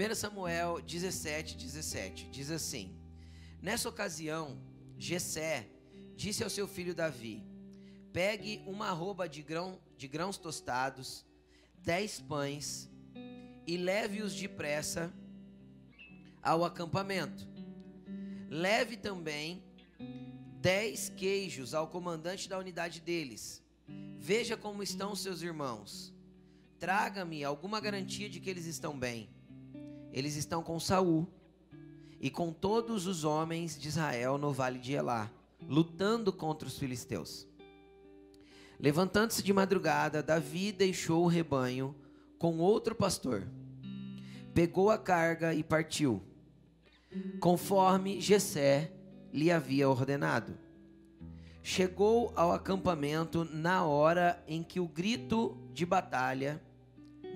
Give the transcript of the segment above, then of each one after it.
1 Samuel 17, 17 diz assim: Nessa ocasião, Jessé disse ao seu filho Davi: Pegue uma arroba de, grão, de grãos tostados, dez pães, e leve-os depressa ao acampamento. Leve também dez queijos ao comandante da unidade deles. Veja como estão seus irmãos. Traga-me alguma garantia de que eles estão bem. Eles estão com Saul e com todos os homens de Israel no vale de Elá, lutando contra os filisteus. Levantando-se de madrugada, Davi deixou o rebanho com outro pastor. Pegou a carga e partiu, conforme Jessé lhe havia ordenado. Chegou ao acampamento na hora em que o grito de batalha,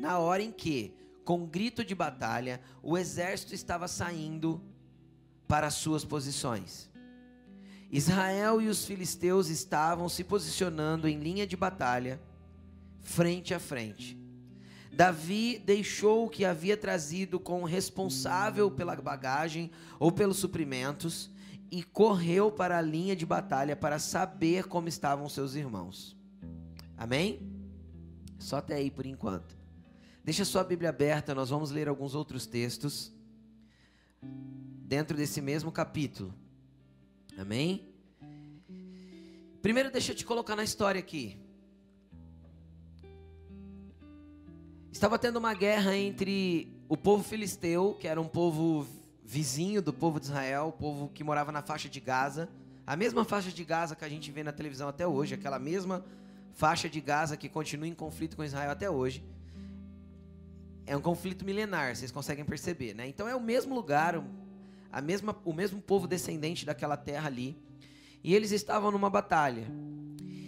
na hora em que, com grito de batalha, o exército estava saindo para suas posições. Israel e os filisteus estavam se posicionando em linha de batalha, frente a frente. Davi deixou o que havia trazido com o responsável pela bagagem ou pelos suprimentos e correu para a linha de batalha para saber como estavam seus irmãos. Amém? Só até aí por enquanto. Deixa sua Bíblia aberta, nós vamos ler alguns outros textos dentro desse mesmo capítulo. Amém? Primeiro, deixa eu te colocar na história aqui. Estava tendo uma guerra entre o povo filisteu, que era um povo vizinho do povo de Israel, o povo que morava na faixa de Gaza, a mesma faixa de Gaza que a gente vê na televisão até hoje, aquela mesma faixa de Gaza que continua em conflito com Israel até hoje. É um conflito milenar, vocês conseguem perceber, né? Então é o mesmo lugar, a mesma, o mesmo povo descendente daquela terra ali. E eles estavam numa batalha.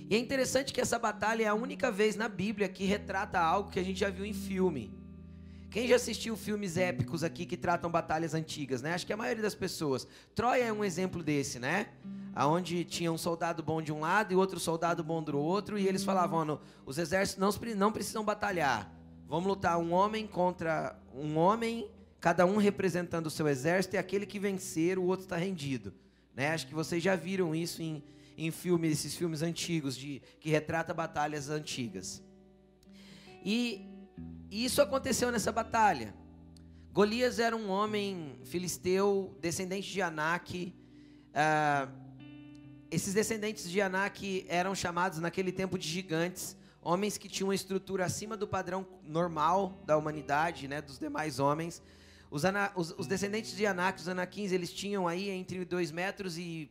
E é interessante que essa batalha é a única vez na Bíblia que retrata algo que a gente já viu em filme. Quem já assistiu filmes épicos aqui que tratam batalhas antigas, né? Acho que a maioria das pessoas. Troia é um exemplo desse, né? Aonde tinha um soldado bom de um lado e outro soldado bom do outro, e eles falavam: os exércitos não, não precisam batalhar. Vamos lutar um homem contra um homem cada um representando o seu exército, e aquele que vencer, o outro está rendido. Né? Acho que vocês já viram isso em, em filmes, esses filmes antigos, de, que retrata batalhas antigas. E isso aconteceu nessa batalha. Golias era um homem filisteu, descendente de Anak. Ah, esses descendentes de Anak eram chamados naquele tempo de gigantes, homens que tinham uma estrutura acima do padrão normal da humanidade, né, dos demais homens. Os, ana, os, os, descendentes de Anak, os Anakins, eles tinham aí entre 2 metros e,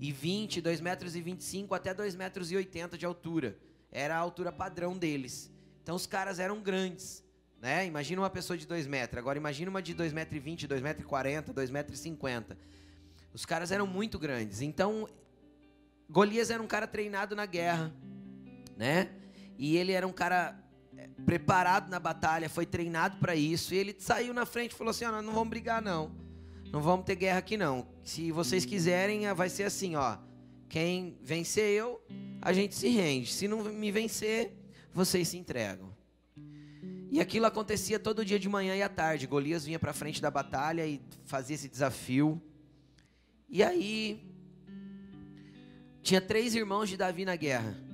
e 20, 2 metros e 25 até 2 metros e 80 de altura. Era a altura padrão deles. Então os caras eram grandes. Né? Imagina uma pessoa de 2 metros. Agora imagina uma de 2 metros e 20, 2 metros e 40, 2 metros 50. Os caras eram muito grandes. Então Golias era um cara treinado na guerra, né? E ele era um cara preparado na batalha, foi treinado para isso, e ele saiu na frente e falou assim: ó, não vamos brigar não. Não vamos ter guerra aqui não. Se vocês quiserem, vai ser assim, ó. Quem vencer eu, a gente se rende. Se não me vencer, vocês se entregam. E aquilo acontecia todo dia de manhã e à tarde. Golias vinha para frente da batalha e fazia esse desafio. E aí tinha três irmãos de Davi na guerra.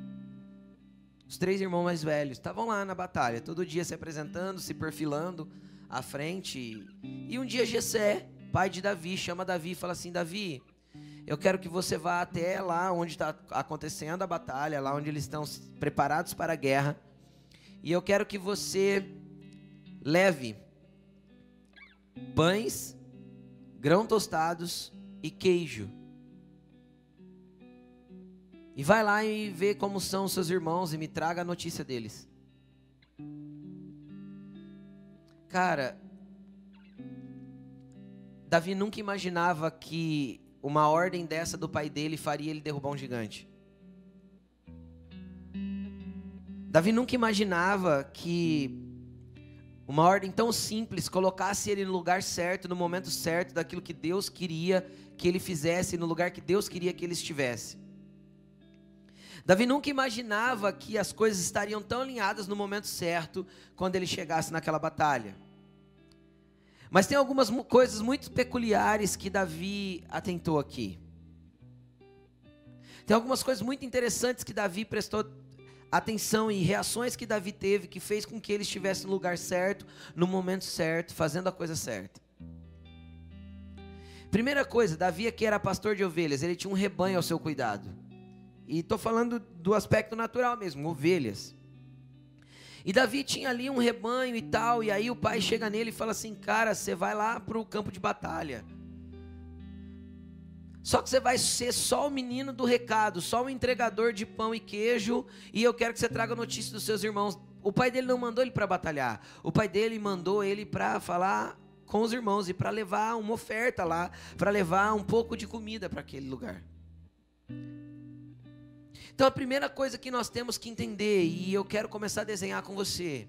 Os três irmãos mais velhos estavam lá na batalha, todo dia se apresentando, se perfilando à frente. E um dia Jessé, pai de Davi, chama Davi e fala assim: Davi, eu quero que você vá até lá onde está acontecendo a batalha, lá onde eles estão preparados para a guerra. E eu quero que você leve pães, grão tostados e queijo e vai lá e vê como são os seus irmãos e me traga a notícia deles. Cara, Davi nunca imaginava que uma ordem dessa do pai dele faria ele derrubar um gigante. Davi nunca imaginava que uma ordem tão simples colocasse ele no lugar certo, no momento certo, daquilo que Deus queria que ele fizesse, no lugar que Deus queria que ele estivesse. Davi nunca imaginava que as coisas estariam tão alinhadas no momento certo quando ele chegasse naquela batalha. Mas tem algumas coisas muito peculiares que Davi atentou aqui. Tem algumas coisas muito interessantes que Davi prestou atenção e reações que Davi teve que fez com que ele estivesse no lugar certo, no momento certo, fazendo a coisa certa. Primeira coisa, Davi aqui era pastor de ovelhas, ele tinha um rebanho ao seu cuidado. E estou falando do aspecto natural mesmo, ovelhas. E Davi tinha ali um rebanho e tal, e aí o pai chega nele e fala assim: Cara, você vai lá para o campo de batalha. Só que você vai ser só o menino do recado, só o entregador de pão e queijo, e eu quero que você traga notícia dos seus irmãos. O pai dele não mandou ele para batalhar, o pai dele mandou ele para falar com os irmãos e para levar uma oferta lá, para levar um pouco de comida para aquele lugar. Então a primeira coisa que nós temos que entender, e eu quero começar a desenhar com você.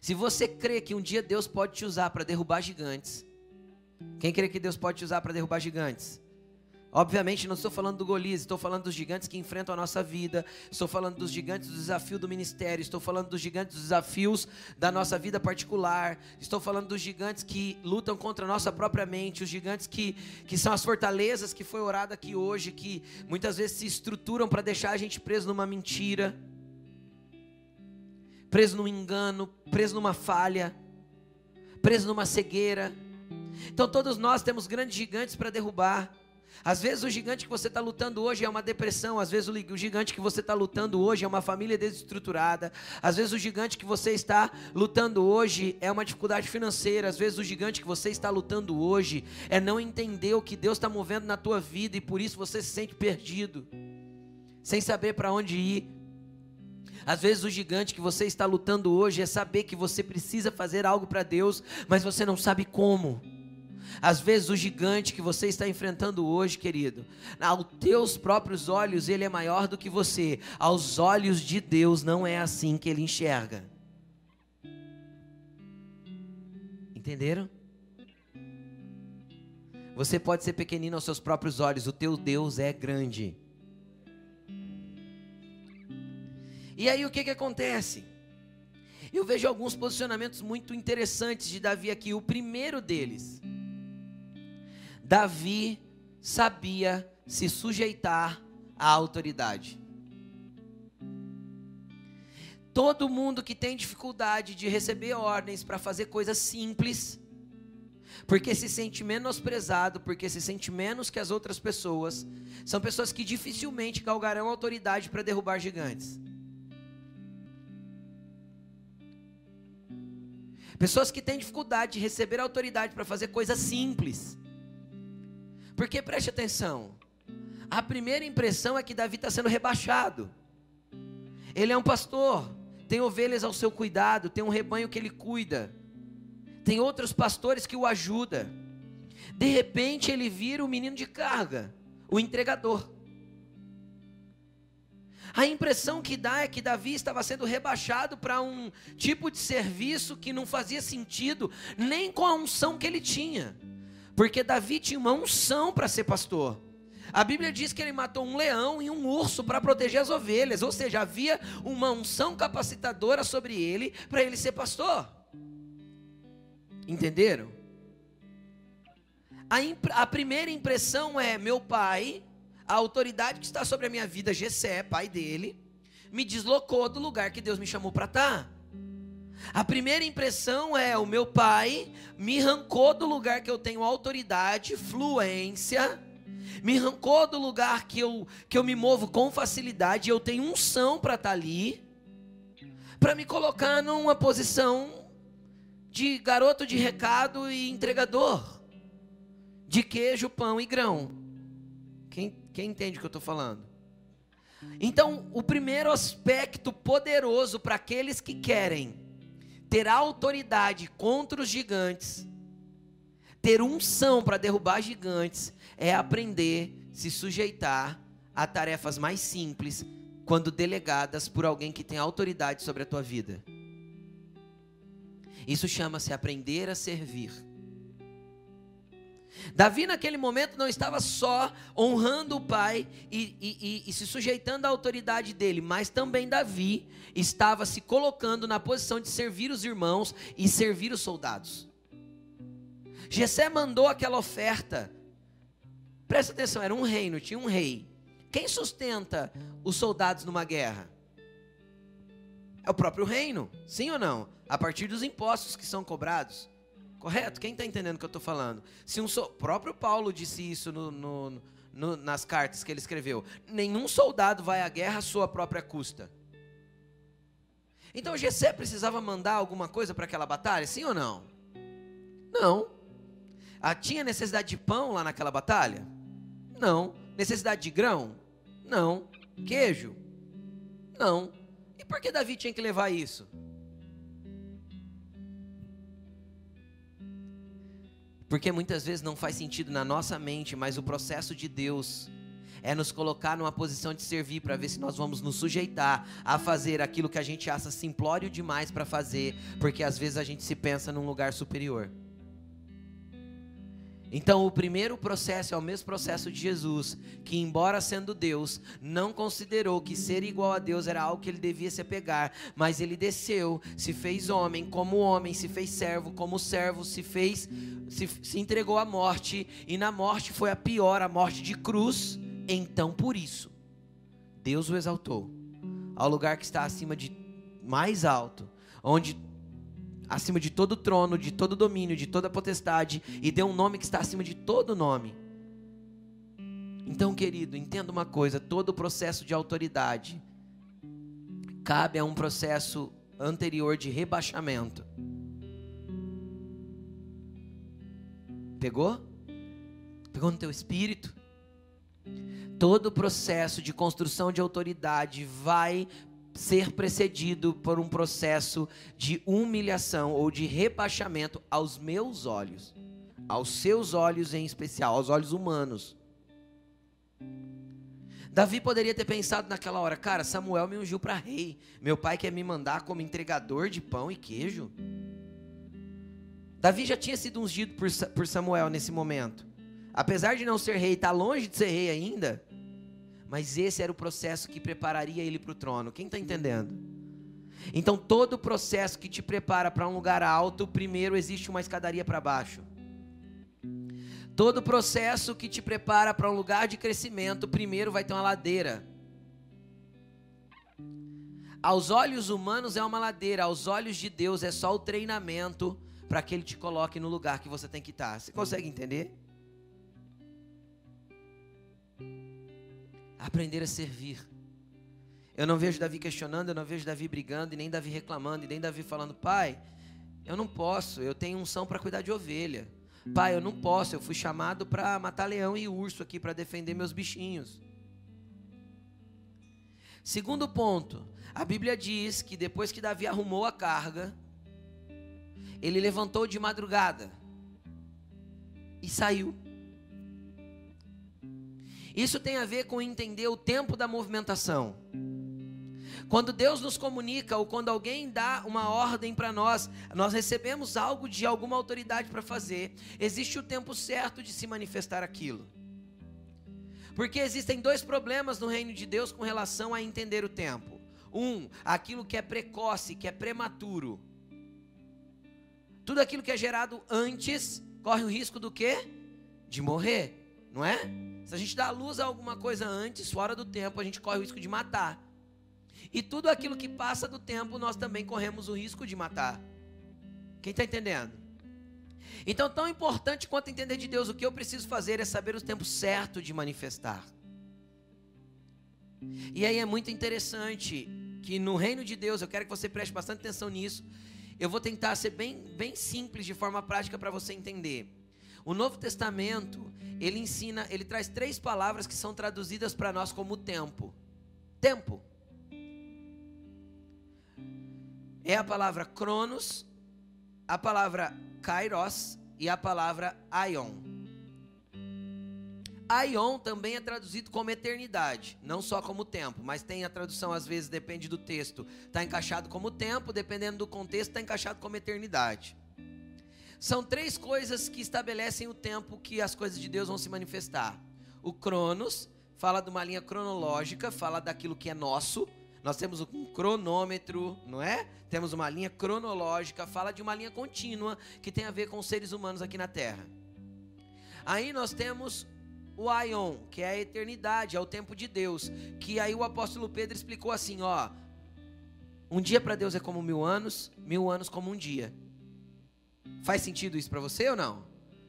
Se você crê que um dia Deus pode te usar para derrubar gigantes, quem crê que Deus pode te usar para derrubar gigantes? Obviamente, não estou falando do Golias, estou falando dos gigantes que enfrentam a nossa vida, estou falando dos gigantes do desafio do ministério, estou falando dos gigantes dos desafios da nossa vida particular, estou falando dos gigantes que lutam contra a nossa própria mente, os gigantes que, que são as fortalezas que foi orado aqui hoje, que muitas vezes se estruturam para deixar a gente preso numa mentira, preso num engano, preso numa falha, preso numa cegueira. Então, todos nós temos grandes gigantes para derrubar. Às vezes o gigante que você está lutando hoje é uma depressão, às vezes o gigante que você está lutando hoje é uma família desestruturada, às vezes o gigante que você está lutando hoje é uma dificuldade financeira, às vezes o gigante que você está lutando hoje é não entender o que Deus está movendo na tua vida e por isso você se sente perdido, sem saber para onde ir. Às vezes o gigante que você está lutando hoje é saber que você precisa fazer algo para Deus, mas você não sabe como. Às vezes o gigante que você está enfrentando hoje, querido, aos teus próprios olhos ele é maior do que você. Aos olhos de Deus não é assim que ele enxerga. Entenderam? Você pode ser pequenino aos seus próprios olhos, o teu Deus é grande. E aí o que, que acontece? Eu vejo alguns posicionamentos muito interessantes de Davi aqui. O primeiro deles Davi sabia se sujeitar à autoridade. Todo mundo que tem dificuldade de receber ordens para fazer coisas simples, porque se sente menosprezado, porque se sente menos que as outras pessoas, são pessoas que dificilmente galgarão autoridade para derrubar gigantes. Pessoas que têm dificuldade de receber autoridade para fazer coisas simples. Porque preste atenção, a primeira impressão é que Davi está sendo rebaixado. Ele é um pastor, tem ovelhas ao seu cuidado, tem um rebanho que ele cuida, tem outros pastores que o ajudam. De repente ele vira o menino de carga, o entregador. A impressão que dá é que Davi estava sendo rebaixado para um tipo de serviço que não fazia sentido nem com a unção que ele tinha. Porque Davi tinha uma unção para ser pastor. A Bíblia diz que ele matou um leão e um urso para proteger as ovelhas, ou seja, havia uma unção capacitadora sobre ele para ele ser pastor. Entenderam? A, imp a, primeira impressão é: meu pai, a autoridade que está sobre a minha vida, Gessé, pai dele, me deslocou do lugar que Deus me chamou para estar. A primeira impressão é: o meu pai me arrancou do lugar que eu tenho autoridade, fluência, me arrancou do lugar que eu, que eu me movo com facilidade, eu tenho unção para estar tá ali, para me colocar numa posição de garoto de recado e entregador de queijo, pão e grão. Quem, quem entende o que eu estou falando? Então, o primeiro aspecto poderoso para aqueles que querem ter autoridade contra os gigantes, ter unção para derrubar gigantes, é aprender a se sujeitar a tarefas mais simples quando delegadas por alguém que tem autoridade sobre a tua vida. Isso chama-se aprender a servir. Davi, naquele momento, não estava só honrando o pai e, e, e, e, se sujeitando à autoridade dele, mas também Davi estava se colocando na posição de servir os irmãos e servir os soldados. Jessé mandou aquela oferta. Presta atenção, era um reino, tinha um rei. Quem sustenta os soldados numa guerra? É o próprio reino, sim ou não? A partir dos impostos que são cobrados. Correto? Quem está entendendo o que eu estou falando? Se um so... próprio Paulo disse isso no, no, no, nas cartas que ele escreveu. Nenhum soldado vai à guerra à sua própria custa. Então Gessé precisava mandar alguma coisa para aquela batalha, sim ou não? Não. Ah, tinha necessidade de pão lá naquela batalha? Não. Necessidade de grão? Não. Queijo? Não. E por que Davi tinha que levar isso? Porque muitas vezes não faz sentido na nossa mente, mas o processo de Deus é nos colocar numa posição de servir para ver se nós vamos nos sujeitar a fazer aquilo que a gente acha simplório demais para fazer, porque às vezes a gente se pensa num lugar superior. Então, o primeiro processo é o mesmo processo de Jesus, que, embora sendo Deus, não considerou que ser igual a Deus era algo que ele devia se apegar, mas ele desceu, se fez homem, como homem, se fez servo, como servo, se fez, se, se entregou à morte, e na morte foi a pior, a morte de cruz. Então, por isso, Deus o exaltou ao lugar que está acima de mais alto, onde acima de todo trono, de todo domínio, de toda potestade, e deu um nome que está acima de todo nome. Então, querido, entenda uma coisa: todo o processo de autoridade cabe a um processo anterior de rebaixamento. Pegou? Pegou no teu espírito? Todo o processo de construção de autoridade vai ser precedido por um processo de humilhação ou de rebaixamento aos meus olhos, aos seus olhos em especial, aos olhos humanos. Davi poderia ter pensado naquela hora, cara, Samuel me ungiu para rei, meu pai quer me mandar como entregador de pão e queijo. Davi já tinha sido ungido por Samuel nesse momento. Apesar de não ser rei, está longe de ser rei ainda. Mas esse era o processo que prepararia ele para o trono. Quem está entendendo? Então, todo o processo que te prepara para um lugar alto, primeiro existe uma escadaria para baixo. Todo o processo que te prepara para um lugar de crescimento, primeiro vai ter uma ladeira. Aos olhos humanos é uma ladeira, aos olhos de Deus é só o treinamento para que Ele te coloque no lugar que você tem que estar. Você consegue entender? Aprender a servir. Eu não vejo Davi questionando, eu não vejo Davi brigando, e nem Davi reclamando, e nem Davi falando, pai, eu não posso, eu tenho unção para cuidar de ovelha. Pai, eu não posso, eu fui chamado para matar leão e urso aqui para defender meus bichinhos. Segundo ponto, a Bíblia diz que depois que Davi arrumou a carga, ele levantou de madrugada e saiu. Isso tem a ver com entender o tempo da movimentação. Quando Deus nos comunica ou quando alguém dá uma ordem para nós, nós recebemos algo de alguma autoridade para fazer, existe o tempo certo de se manifestar aquilo. Porque existem dois problemas no reino de Deus com relação a entender o tempo. Um, aquilo que é precoce, que é prematuro. Tudo aquilo que é gerado antes corre o risco do quê? De morrer, não é? Se a gente dá luz a alguma coisa antes, fora do tempo, a gente corre o risco de matar. E tudo aquilo que passa do tempo, nós também corremos o risco de matar. Quem está entendendo? Então, tão importante quanto entender de Deus, o que eu preciso fazer é saber o tempo certo de manifestar. E aí é muito interessante que no reino de Deus, eu quero que você preste bastante atenção nisso. Eu vou tentar ser bem, bem simples de forma prática para você entender. O Novo Testamento, ele ensina, ele traz três palavras que são traduzidas para nós como tempo. Tempo. É a palavra cronos, a palavra kairos e a palavra aion. Aion também é traduzido como eternidade, não só como tempo, mas tem a tradução às vezes depende do texto, está encaixado como tempo, dependendo do contexto está encaixado como eternidade. São três coisas que estabelecem o tempo que as coisas de Deus vão se manifestar. O Cronos fala de uma linha cronológica, fala daquilo que é nosso, Nós temos um cronômetro, não é? Temos uma linha cronológica, fala de uma linha contínua que tem a ver com os seres humanos aqui na Terra. Aí nós temos o Aion, que é a eternidade, é o tempo de Deus. Que aí o apóstolo Pedro explicou assim: ó, um dia para Deus é como mil anos, mil anos como um dia. Faz sentido isso para você ou não?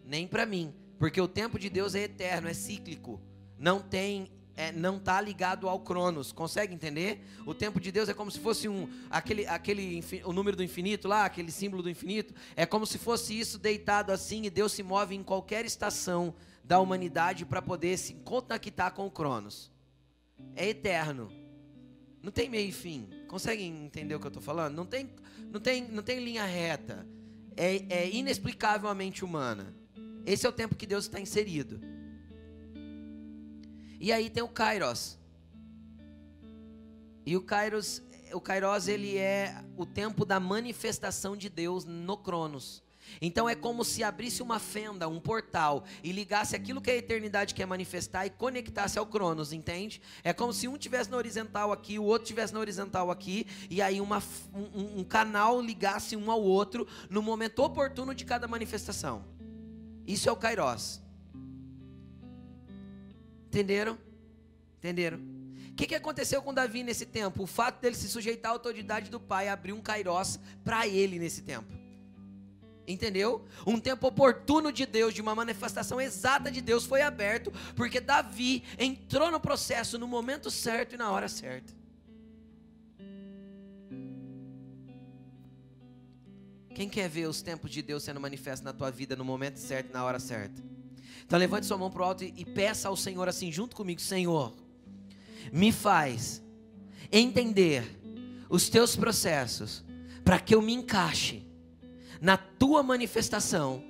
Nem para mim, porque o tempo de Deus é eterno, é cíclico, não tem é, não está ligado ao Cronos. Consegue entender? O tempo de Deus é como se fosse um aquele, aquele o número do infinito lá, aquele símbolo do infinito. É como se fosse isso deitado assim e Deus se move em qualquer estação da humanidade para poder se conectar com o Cronos. É eterno. Não tem meio e fim. Conseguem entender o que eu estou falando? Não tem, não tem, não tem linha reta. É, é inexplicavelmente humana. Esse é o tempo que Deus está inserido. E aí tem o Kairos. E o Kairos, o Kairos ele é o tempo da manifestação de Deus no Cronos. Então é como se abrisse uma fenda, um portal e ligasse aquilo que a eternidade quer manifestar e conectasse ao Cronos, entende? É como se um tivesse na horizontal aqui, o outro tivesse na horizontal aqui e aí uma, um, um canal ligasse um ao outro no momento oportuno de cada manifestação. Isso é o Kairos. Entenderam? Entenderam? O que, que aconteceu com Davi nesse tempo? O fato dele se sujeitar à autoridade do pai abriu um kairós para ele nesse tempo. Entendeu? Um tempo oportuno de Deus, de uma manifestação exata de Deus foi aberto, porque Davi entrou no processo no momento certo e na hora certa. Quem quer ver os tempos de Deus sendo manifestos na tua vida no momento certo e na hora certa? Então levante sua mão para o alto e, peça ao Senhor assim, junto comigo: Senhor, me faz entender os teus processos, para que eu me encaixe na tua manifestação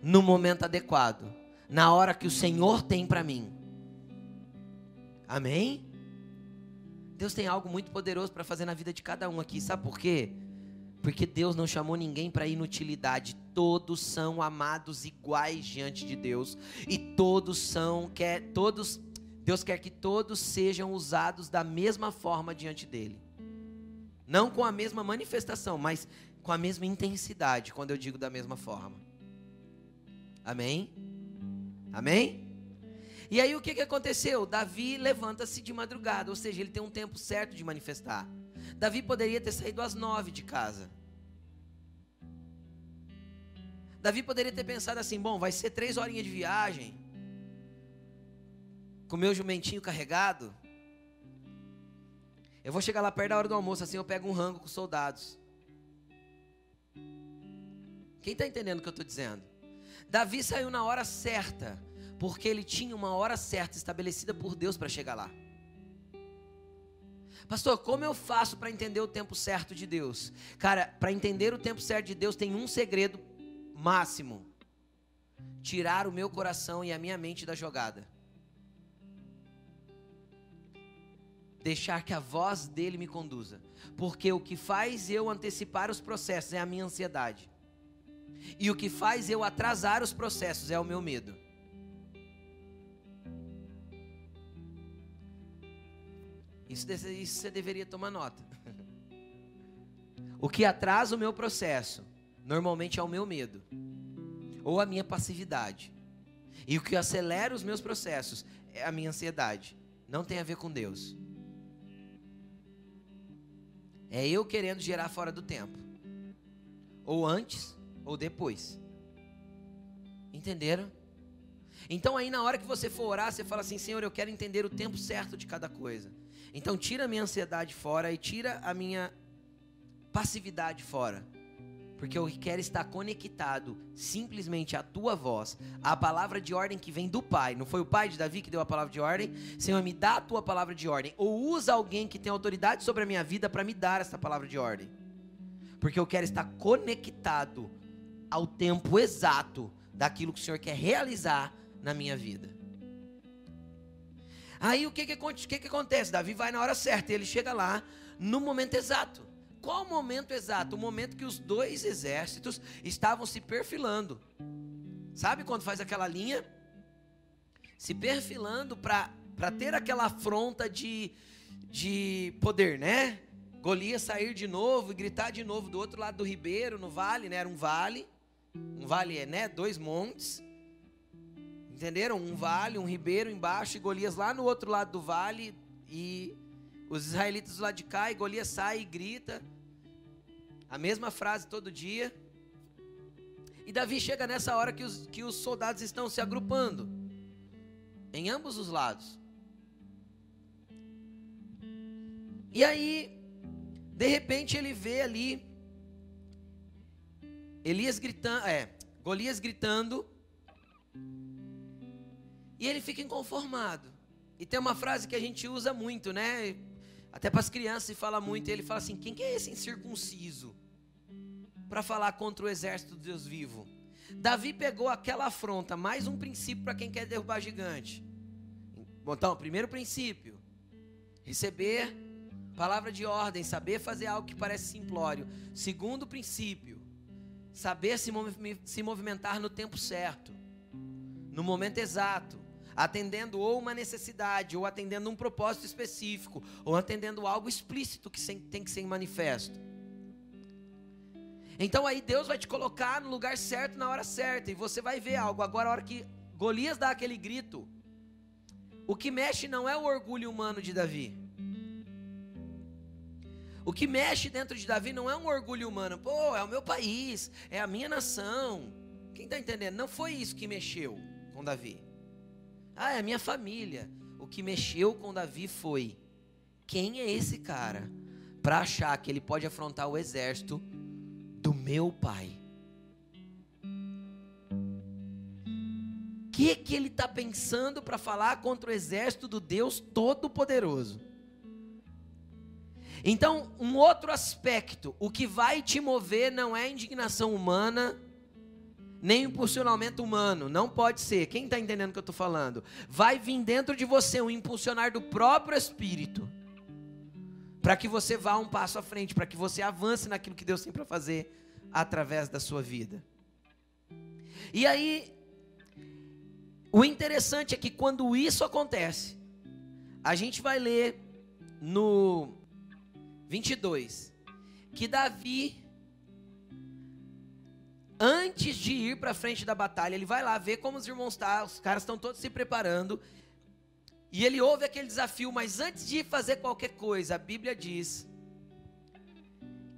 no momento adequado, na hora que o Senhor tem para mim. Amém? Deus tem algo muito poderoso para fazer na vida de cada um aqui, sabe por quê? Porque Deus não chamou ninguém para inutilidade. Todos são amados iguais diante de Deus e todos são quer todos Deus quer que todos sejam usados da mesma forma diante dele. Não com a mesma manifestação, mas com a mesma intensidade, quando eu digo da mesma forma. Amém? Amém? E aí o que, que aconteceu? Davi levanta-se de madrugada, ou seja, ele tem um tempo certo de manifestar. Davi poderia ter saído às nove de casa. Davi poderia ter pensado assim: bom, vai ser três horinhas de viagem, com meu jumentinho carregado. Eu vou chegar lá perto da hora do almoço, assim eu pego um rango com os soldados. Quem está entendendo o que eu estou dizendo? Davi saiu na hora certa, porque ele tinha uma hora certa estabelecida por Deus para chegar lá. Pastor, como eu faço para entender o tempo certo de Deus? Cara, para entender o tempo certo de Deus tem um segredo máximo: tirar o meu coração e a minha mente da jogada. Deixar que a voz dele me conduza. Porque o que faz eu antecipar os processos é a minha ansiedade. E o que faz eu atrasar os processos é o meu medo. Isso, isso você deveria tomar nota. O que atrasa o meu processo, normalmente é o meu medo, ou a minha passividade. E o que acelera os meus processos é a minha ansiedade. Não tem a ver com Deus. É eu querendo gerar fora do tempo. Ou antes, ou depois. Entenderam? Então aí na hora que você for orar, você fala assim: Senhor, eu quero entender o tempo certo de cada coisa. Então tira a minha ansiedade fora e tira a minha passividade fora. Porque eu quero estar conectado simplesmente à tua voz, à palavra de ordem que vem do Pai. Não foi o Pai de Davi que deu a palavra de ordem? Senhor, me dá a tua palavra de ordem. Ou usa alguém que tem autoridade sobre a minha vida para me dar essa palavra de ordem. Porque eu quero estar conectado ao tempo exato daquilo que o Senhor quer realizar na minha vida. Aí o que que, que que acontece? Davi vai na hora certa, ele chega lá no momento exato. Qual momento exato? O momento que os dois exércitos estavam se perfilando. Sabe quando faz aquela linha? Se perfilando para ter aquela afronta de, de poder, né? Golias sair de novo e gritar de novo do outro lado do ribeiro, no vale, né? Era um vale. Um vale é, né? Dois montes. Entenderam? Um vale, um ribeiro embaixo e Golias lá no outro lado do vale e os israelitas lado de cá e Golias sai e grita a mesma frase todo dia. E Davi chega nessa hora que os, que os soldados estão se agrupando em ambos os lados. E aí, de repente, ele vê ali Elias gritando, é, Golias gritando, e ele fica inconformado. E tem uma frase que a gente usa muito, né? Até para as crianças se fala muito, ele fala assim: quem que é esse incircunciso? Para falar contra o exército de Deus vivo. Davi pegou aquela afronta, mais um princípio para quem quer derrubar gigante. Então, primeiro princípio: receber palavra de ordem, saber fazer algo que parece simplório. Segundo princípio: saber se movimentar no tempo certo, no momento exato, atendendo ou uma necessidade, ou atendendo um propósito específico, ou atendendo algo explícito que tem que ser manifesto. Então aí Deus vai te colocar no lugar certo na hora certa, e você vai ver algo. Agora, a hora que Golias dá aquele grito, o que mexe não é o orgulho humano de Davi. O que mexe dentro de Davi não é um orgulho humano. Pô, é o meu país, é a minha nação. Quem está entendendo? Não foi isso que mexeu com Davi. Ah, é a minha família. O que mexeu com Davi foi: quem é esse cara para achar que ele pode afrontar o exército do meu pai. O que, que ele está pensando para falar contra o exército do Deus Todo-Poderoso? Então, um outro aspecto, o que vai te mover não é indignação humana, nem impulsionamento humano, não pode ser. Quem está entendendo o que eu estou falando? Vai vir dentro de você um impulsionar do próprio Espírito para que você vá um passo à frente, para que você avance naquilo que Deus tem para fazer através da sua vida. E aí, o interessante é que quando isso acontece, a gente vai ler no 22 que Davi antes de ir para frente da batalha, ele vai lá ver como os irmãos estão, tá, os caras estão todos se preparando, e ele ouve aquele desafio, mas antes de fazer qualquer coisa, a Bíblia diz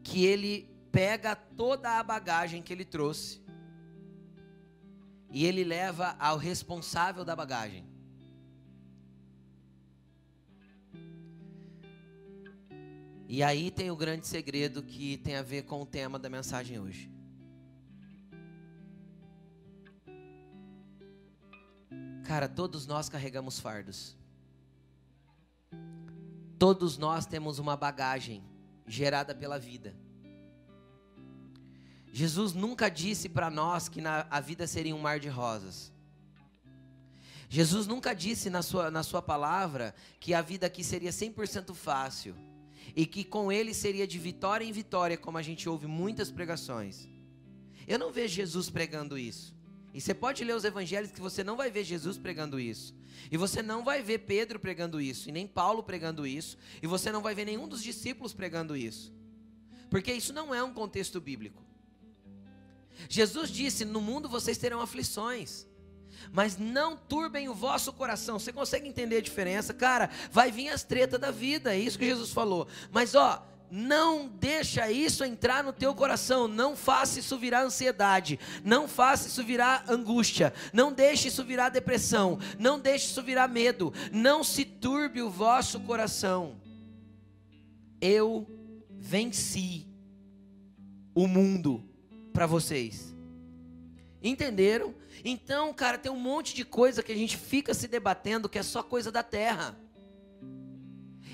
que ele pega toda a bagagem que ele trouxe e ele leva ao responsável da bagagem. E aí tem o grande segredo que tem a ver com o tema da mensagem hoje. Cara, todos nós carregamos fardos. Todos nós temos uma bagagem gerada pela vida. Jesus nunca disse para nós que na, a vida seria um mar de rosas. Jesus nunca disse na sua, na sua palavra que a vida aqui seria 100% fácil e que com ele seria de vitória em vitória, como a gente ouve muitas pregações. Eu não vejo Jesus pregando isso. E você pode ler os evangelhos que você não vai ver Jesus pregando isso. E você não vai ver Pedro pregando isso, e nem Paulo pregando isso, e você não vai ver nenhum dos discípulos pregando isso. Porque isso não é um contexto bíblico. Jesus disse: "No mundo vocês terão aflições, mas não turbem o vosso coração". Você consegue entender a diferença? Cara, vai vir as tretas da vida, é isso que Jesus falou. Mas ó, não deixa isso entrar no teu coração, não faça isso virar ansiedade, não faça isso virar angústia, não deixe isso virar depressão, não deixe isso virar medo, não se turbe o vosso coração. Eu venci o mundo para vocês. Entenderam? Então, cara, tem um monte de coisa que a gente fica se debatendo que é só coisa da terra.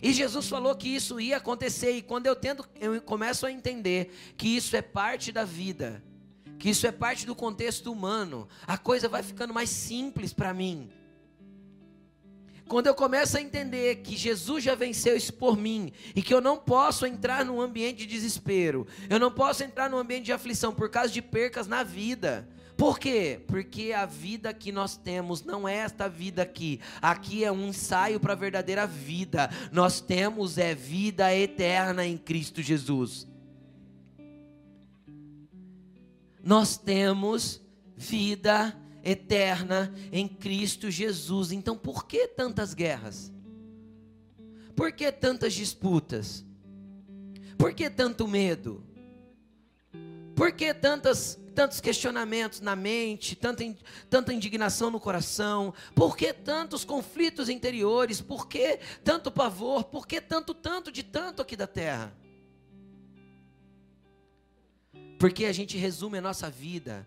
E Jesus falou que isso ia acontecer, e quando eu tento, eu começo a entender que isso é parte da vida, que isso é parte do contexto humano, a coisa vai ficando mais simples para mim. Quando eu começo a entender que Jesus já venceu isso por mim e que eu não posso entrar num ambiente de desespero, eu não posso entrar num ambiente de aflição por causa de percas na vida, Por quê? Porque a vida que nós temos não é esta vida aqui. Aqui é um ensaio para a verdadeira vida. Nós temos é vida eterna em Cristo Jesus. Nós temos vida eterna em Cristo Jesus. Então, por que tantas guerras? Por que tantas disputas? Por que tanto medo? Por que tantas, tantos questionamentos na mente, tanta, tanta indignação no coração? Por que tantos conflitos interiores? Por que tanto pavor? Por que tanto, tanto de tanto aqui da terra? Porque a gente resume a nossa vida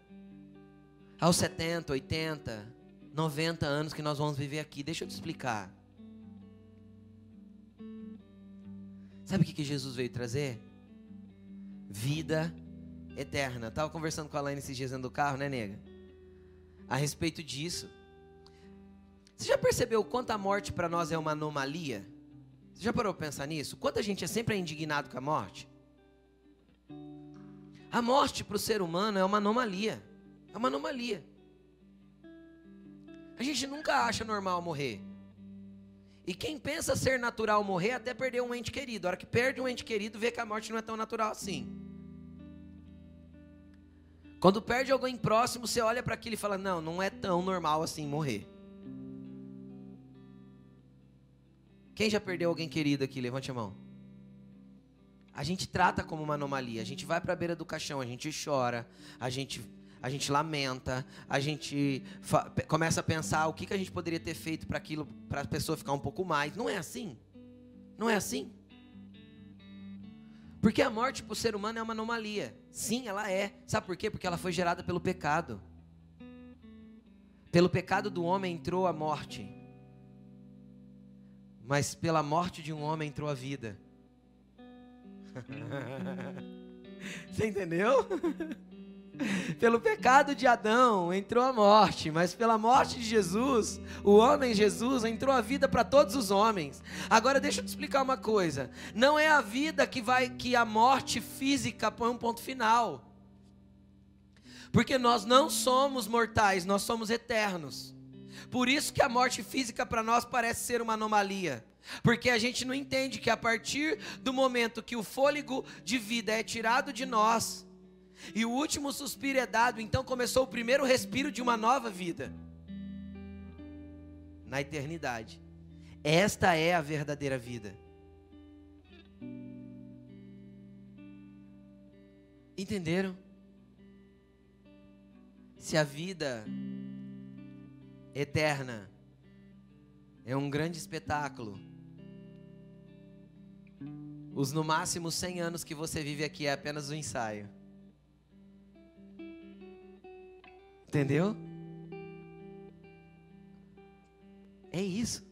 aos 70, 80, 90 anos que nós vamos viver aqui. Deixa eu te explicar. Sabe o que Jesus veio trazer? Vida eterna. Estava conversando com a Laine esses dias dentro do carro, né, nega? A respeito disso. Você já percebeu quanto a morte para nós é uma anomalia? Você já parou para pensar nisso? Quanta gente é sempre indignado com a morte? A morte para o ser humano é uma anomalia. É uma anomalia. A gente nunca acha normal morrer. E quem pensa ser natural morrer até perdeu um ente querido. A hora que perde um ente querido, vê que a morte não é tão natural assim. Quando perde alguém próximo, você olha para aquilo e fala: Não, não é tão normal assim morrer. Quem já perdeu alguém querido aqui? Levante a mão. A gente trata como uma anomalia. A gente vai para a beira do caixão, a gente chora, a gente, a gente lamenta, a gente começa a pensar o que, que a gente poderia ter feito para aquilo, para a pessoa ficar um pouco mais. Não é assim? Não é assim? Porque a morte para o ser humano é uma anomalia. Sim, ela é. Sabe por quê? Porque ela foi gerada pelo pecado. Pelo pecado do homem entrou a morte. Mas pela morte de um homem entrou a vida. Você entendeu? Pelo pecado de Adão entrou a morte, mas pela morte de Jesus, o homem Jesus entrou a vida para todos os homens. Agora deixa eu te explicar uma coisa: não é a vida que vai que a morte física põe um ponto final. Porque nós não somos mortais, nós somos eternos. Por isso que a morte física para nós parece ser uma anomalia. Porque a gente não entende que a partir do momento que o fôlego de vida é tirado de nós, e o último suspiro é dado, então começou o primeiro respiro de uma nova vida na eternidade. Esta é a verdadeira vida. Entenderam? Se a vida eterna é um grande espetáculo, os no máximo 100 anos que você vive aqui é apenas um ensaio. Entendeu? É isso.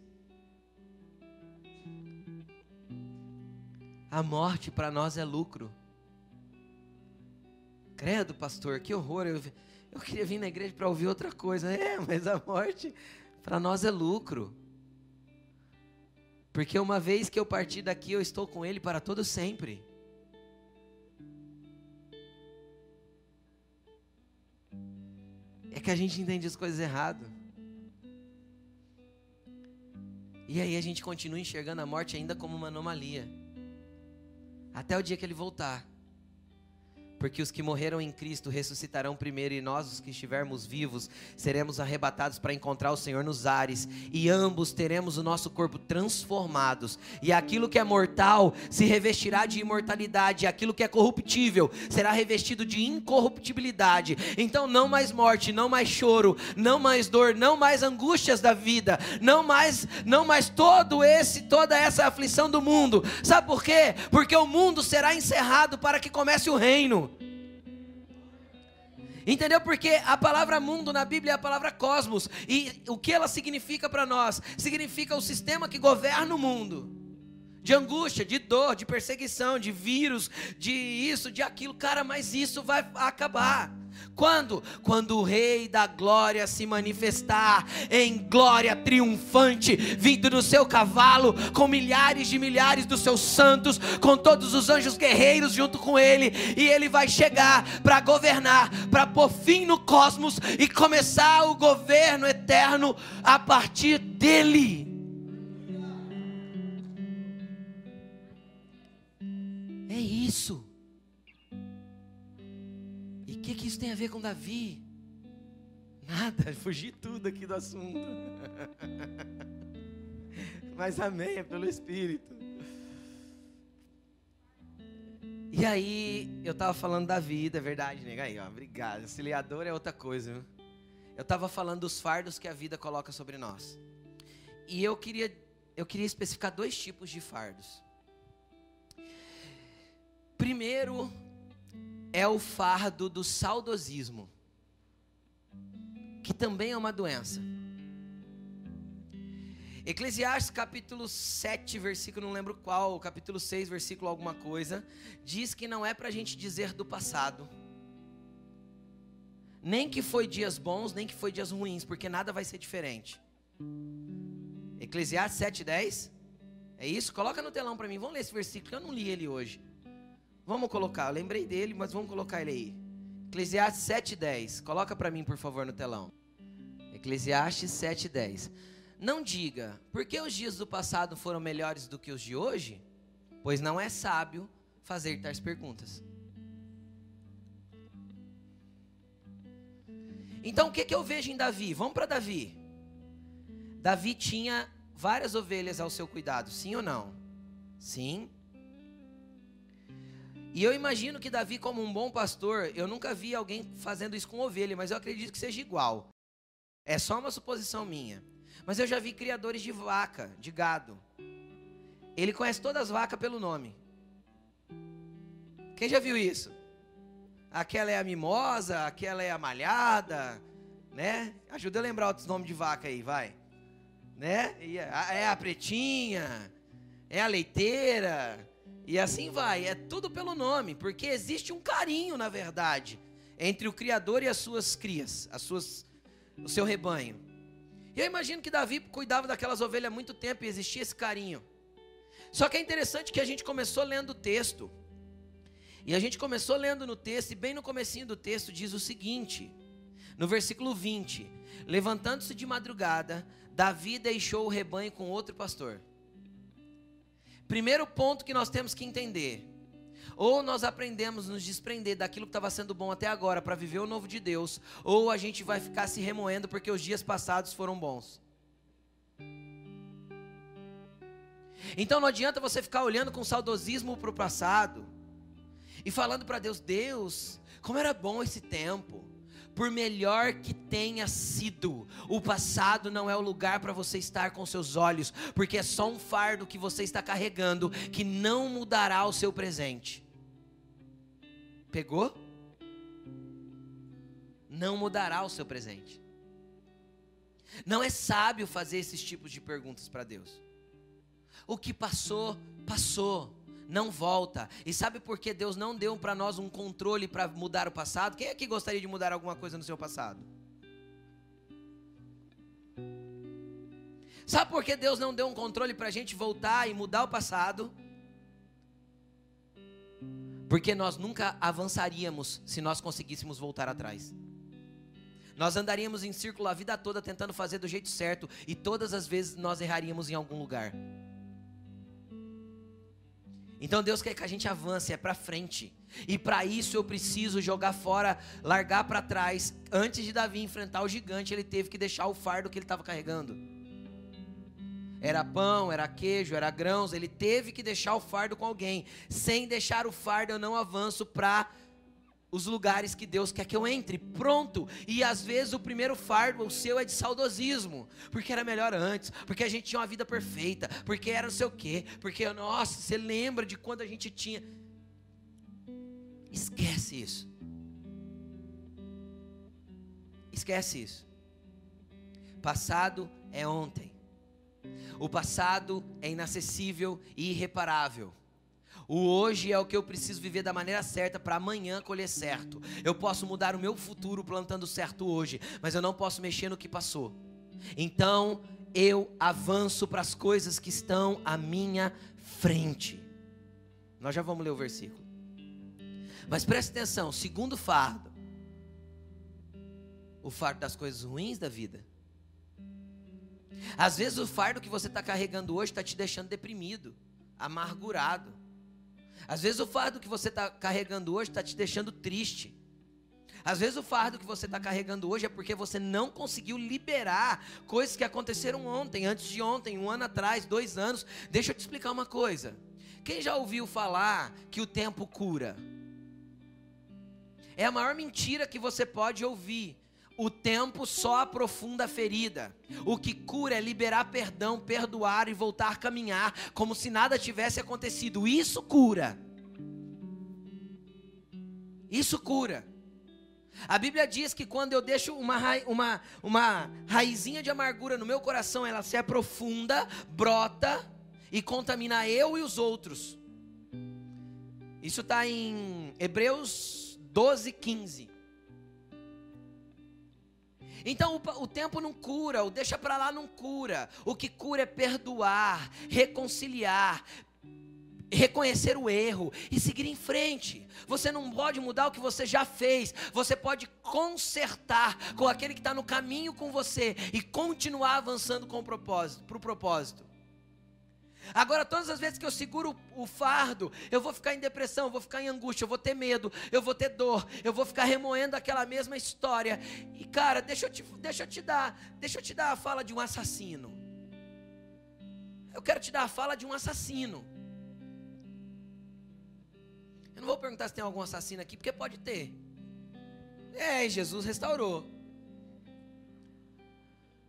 A morte para nós é lucro. Credo, pastor, que horror. Eu, eu queria vir na igreja para ouvir outra coisa. É, mas a morte para nós é lucro. Porque uma vez que eu partir daqui, eu estou com Ele para todo sempre. É que a gente entende as coisas errado. E aí a gente continua enxergando a morte ainda como uma anomalia. Até o dia que ele voltar. Porque os que morreram em Cristo ressuscitarão primeiro, e nós, os que estivermos vivos, seremos arrebatados para encontrar o Senhor nos ares, e ambos teremos o nosso corpo transformados, e aquilo que é mortal se revestirá de imortalidade, e aquilo que é corruptível será revestido de incorruptibilidade. Então, não mais morte, não mais choro, não mais dor, não mais angústias da vida, não mais, não mais todo esse, toda essa aflição do mundo. Sabe por quê? Porque o mundo será encerrado para que comece o reino. Entendeu? Porque a palavra mundo na Bíblia é a palavra cosmos. E o que ela significa para nós? Significa o sistema que governa o mundo. De angústia, de dor, de perseguição, de vírus, de isso, de aquilo. Cara, mas isso vai acabar. Quando? Quando o Rei da Glória se manifestar em glória triunfante, vindo no seu cavalo, com milhares de milhares dos seus santos, com todos os anjos guerreiros junto com ele, e ele vai chegar para governar, para pôr fim no cosmos e começar o governo eterno a partir dele. É isso que, que isso tem a ver com Davi? Nada, fugi tudo aqui do assunto. Mas amém, é pelo Espírito. E aí, eu tava falando da vida, é verdade, nega aí, ó, obrigado. Auxiliador é outra coisa, viu? Eu tava falando dos fardos que a vida coloca sobre nós. E eu queria, eu queria especificar dois tipos de fardos. Primeiro, é o fardo do saudosismo, que também é uma doença. Eclesiastes capítulo 7, versículo não lembro qual, capítulo 6, versículo alguma coisa, diz que não é para a gente dizer do passado, nem que foi dias bons, nem que foi dias ruins, porque nada vai ser diferente. Eclesiastes 7, 10, é isso? Coloca no telão para mim, vamos ler esse versículo, que eu não li ele hoje. Vamos colocar, eu lembrei dele, mas vamos colocar ele aí. Eclesiastes 7:10. Coloca para mim, por favor, no telão. Eclesiastes 7:10. Não diga, porque os dias do passado foram melhores do que os de hoje? Pois não é sábio fazer tais perguntas. Então o que, que eu vejo em Davi? Vamos para Davi. Davi tinha várias ovelhas ao seu cuidado, sim ou não? Sim. E eu imagino que Davi, como um bom pastor, eu nunca vi alguém fazendo isso com ovelha, mas eu acredito que seja igual. É só uma suposição minha. Mas eu já vi criadores de vaca, de gado. Ele conhece todas as vacas pelo nome. Quem já viu isso? Aquela é a mimosa, aquela é a malhada, né? Ajuda a lembrar outros nomes de vaca aí, vai. Né? É a pretinha, é a leiteira, e assim vai, é tudo pelo nome, porque existe um carinho, na verdade, entre o Criador e as suas crias, as suas, o seu rebanho. E eu imagino que Davi cuidava daquelas ovelhas há muito tempo e existia esse carinho. Só que é interessante que a gente começou lendo o texto. E a gente começou lendo no texto, e bem no comecinho do texto diz o seguinte, no versículo 20: Levantando-se de madrugada, Davi deixou o rebanho com outro pastor. Primeiro ponto que nós temos que entender. Ou nós aprendemos a nos desprender daquilo que estava sendo bom até agora para viver o novo de Deus, ou a gente vai ficar se remoendo porque os dias passados foram bons. Então não adianta você ficar olhando com saudosismo para o passado e falando para Deus: Deus, como era bom esse tempo por melhor que tenha sido, o passado não é o lugar para você estar com seus olhos, porque é só um fardo que você está carregando que não mudará o seu presente. Pegou? Não mudará o seu presente. Não é sábio fazer esses tipos de perguntas para Deus. O que passou, passou não volta. E sabe por que Deus não deu para nós um controle para mudar o passado? Quem aqui gostaria de mudar alguma coisa no seu passado? Sabe por que Deus não deu um controle para a gente voltar e mudar o passado? Porque nós nunca avançaríamos se nós conseguíssemos voltar atrás. Nós andaríamos em círculo a vida toda tentando fazer do jeito certo e todas as vezes nós erraríamos em algum lugar. Então Deus quer que a gente avance, é para frente. E para isso eu preciso jogar fora, largar para trás. Antes de Davi enfrentar o gigante, ele teve que deixar o fardo que ele estava carregando. Era pão, era queijo, era grãos. Ele teve que deixar o fardo com alguém. Sem deixar o fardo, eu não avanço para os lugares que Deus quer que eu entre. Pronto. E às vezes o primeiro fardo, o seu, é de saudosismo. Porque era melhor antes. Porque a gente tinha uma vida perfeita. Porque era não sei o quê. Porque, nossa, você lembra de quando a gente tinha. Esquece isso. Esquece isso. Passado é ontem. O passado é inacessível e irreparável. O hoje é o que eu preciso viver da maneira certa para amanhã colher certo. Eu posso mudar o meu futuro plantando certo hoje, mas eu não posso mexer no que passou. Então, eu avanço para as coisas que estão à minha frente. Nós já vamos ler o versículo. Mas preste atenção, segundo fardo, o fardo das coisas ruins da vida. Às vezes o fardo que você está carregando hoje está te deixando deprimido, amargurado. Às vezes o fardo que você está carregando hoje está te deixando triste. Às vezes o fardo que você está carregando hoje é porque você não conseguiu liberar coisas que aconteceram ontem, antes de ontem, um ano atrás, dois anos. Deixa eu te explicar uma coisa. Quem já ouviu falar que o tempo cura? É a maior mentira que você pode ouvir. O tempo só aprofunda a ferida. O que cura é liberar perdão, perdoar e voltar a caminhar como se nada tivesse acontecido. Isso cura. Isso cura. A Bíblia diz que quando eu deixo uma, uma, uma raizinha de amargura no meu coração, ela se aprofunda, brota e contamina eu e os outros. Isso está em Hebreus 12, 15. Então o, o, tempo não cura, o deixa para lá não cura. O que cura é perdoar, reconciliar, reconhecer o erro e seguir em frente. Você não pode mudar o que você já fez, você pode consertar com aquele que está no caminho com você e continuar avançando com o propósito, para o propósito. Agora, todas as vezes que eu seguro o fardo, eu vou ficar em depressão, eu vou ficar em angústia, eu vou ter medo, eu vou ter dor, eu vou ficar remoendo aquela mesma história. E cara, deixa eu te, deixa eu te dar, deixa eu te dar a fala de um assassino. Eu quero te dar a fala de um assassino. Eu não vou perguntar se tem algum assassino aqui, porque pode ter. É, Jesus restaurou.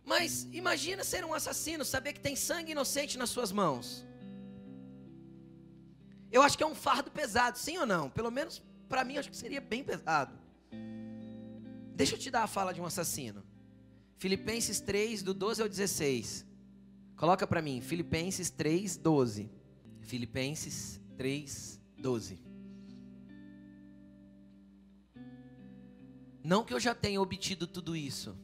Mas imagina ser um assassino, saber que tem sangue inocente nas suas mãos. Eu acho que é um fardo pesado, sim ou não? Pelo menos para mim, acho que seria bem pesado. Deixa eu te dar a fala de um assassino. Filipenses 3, do 12 ao 16. Coloca para mim, Filipenses 3, 12. Filipenses 3, 12. Não que eu já tenha obtido tudo isso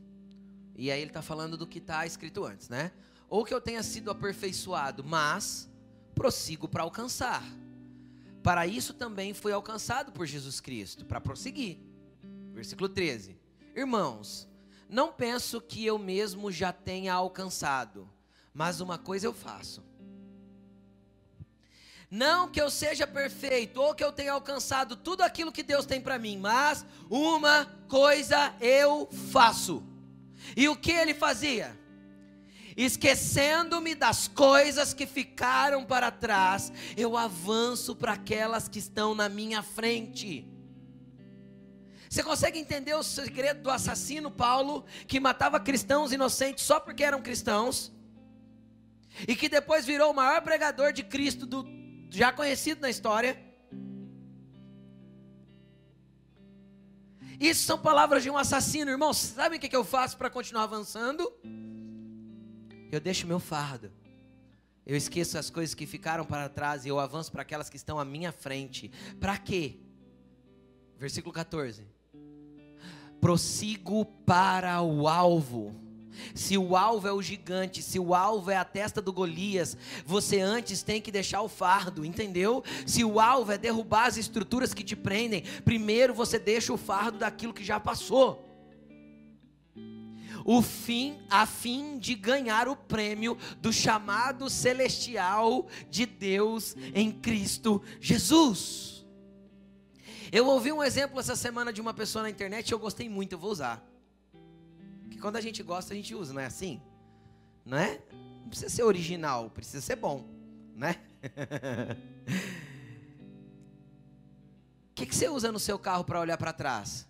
e aí ele está falando do que está escrito antes, né? Ou que eu tenha sido aperfeiçoado, mas prossigo para alcançar. Para isso também fui alcançado por Jesus Cristo, para prosseguir. Versículo 13. Irmãos, não penso que eu mesmo já tenha alcançado, mas uma coisa eu faço. Não que eu seja perfeito ou que eu tenha alcançado tudo aquilo que Deus tem para mim, mas uma coisa eu faço e o que ele fazia? Esquecendo-me das coisas que ficaram para trás, eu avanço para aquelas que estão na minha frente. Você consegue entender o segredo do assassino Paulo, que matava cristãos inocentes só porque eram cristãos, e que depois virou o maior pregador de Cristo do, já conhecido na história? Isso são palavras de um assassino, irmão. Sabe o que eu faço para continuar avançando? Eu deixo meu fardo. Eu esqueço as coisas que ficaram para trás e eu avanço para aquelas que estão à minha frente. Para quê? Versículo 14. Prossigo para o alvo se o alvo é o gigante, se o alvo é a testa do Golias, você antes tem que deixar o fardo, entendeu? Se o alvo é derrubar as estruturas que te prendem, primeiro você deixa o fardo daquilo que já passou. O fim, a fim de ganhar o prêmio do chamado celestial de Deus em Cristo Jesus. Eu ouvi um exemplo essa semana de uma pessoa na internet e eu gostei muito, eu vou usar que quando a gente gosta, a gente usa, não é assim? Não é? Não precisa ser original, precisa ser bom, né? O que, que você usa no seu carro para olhar para trás?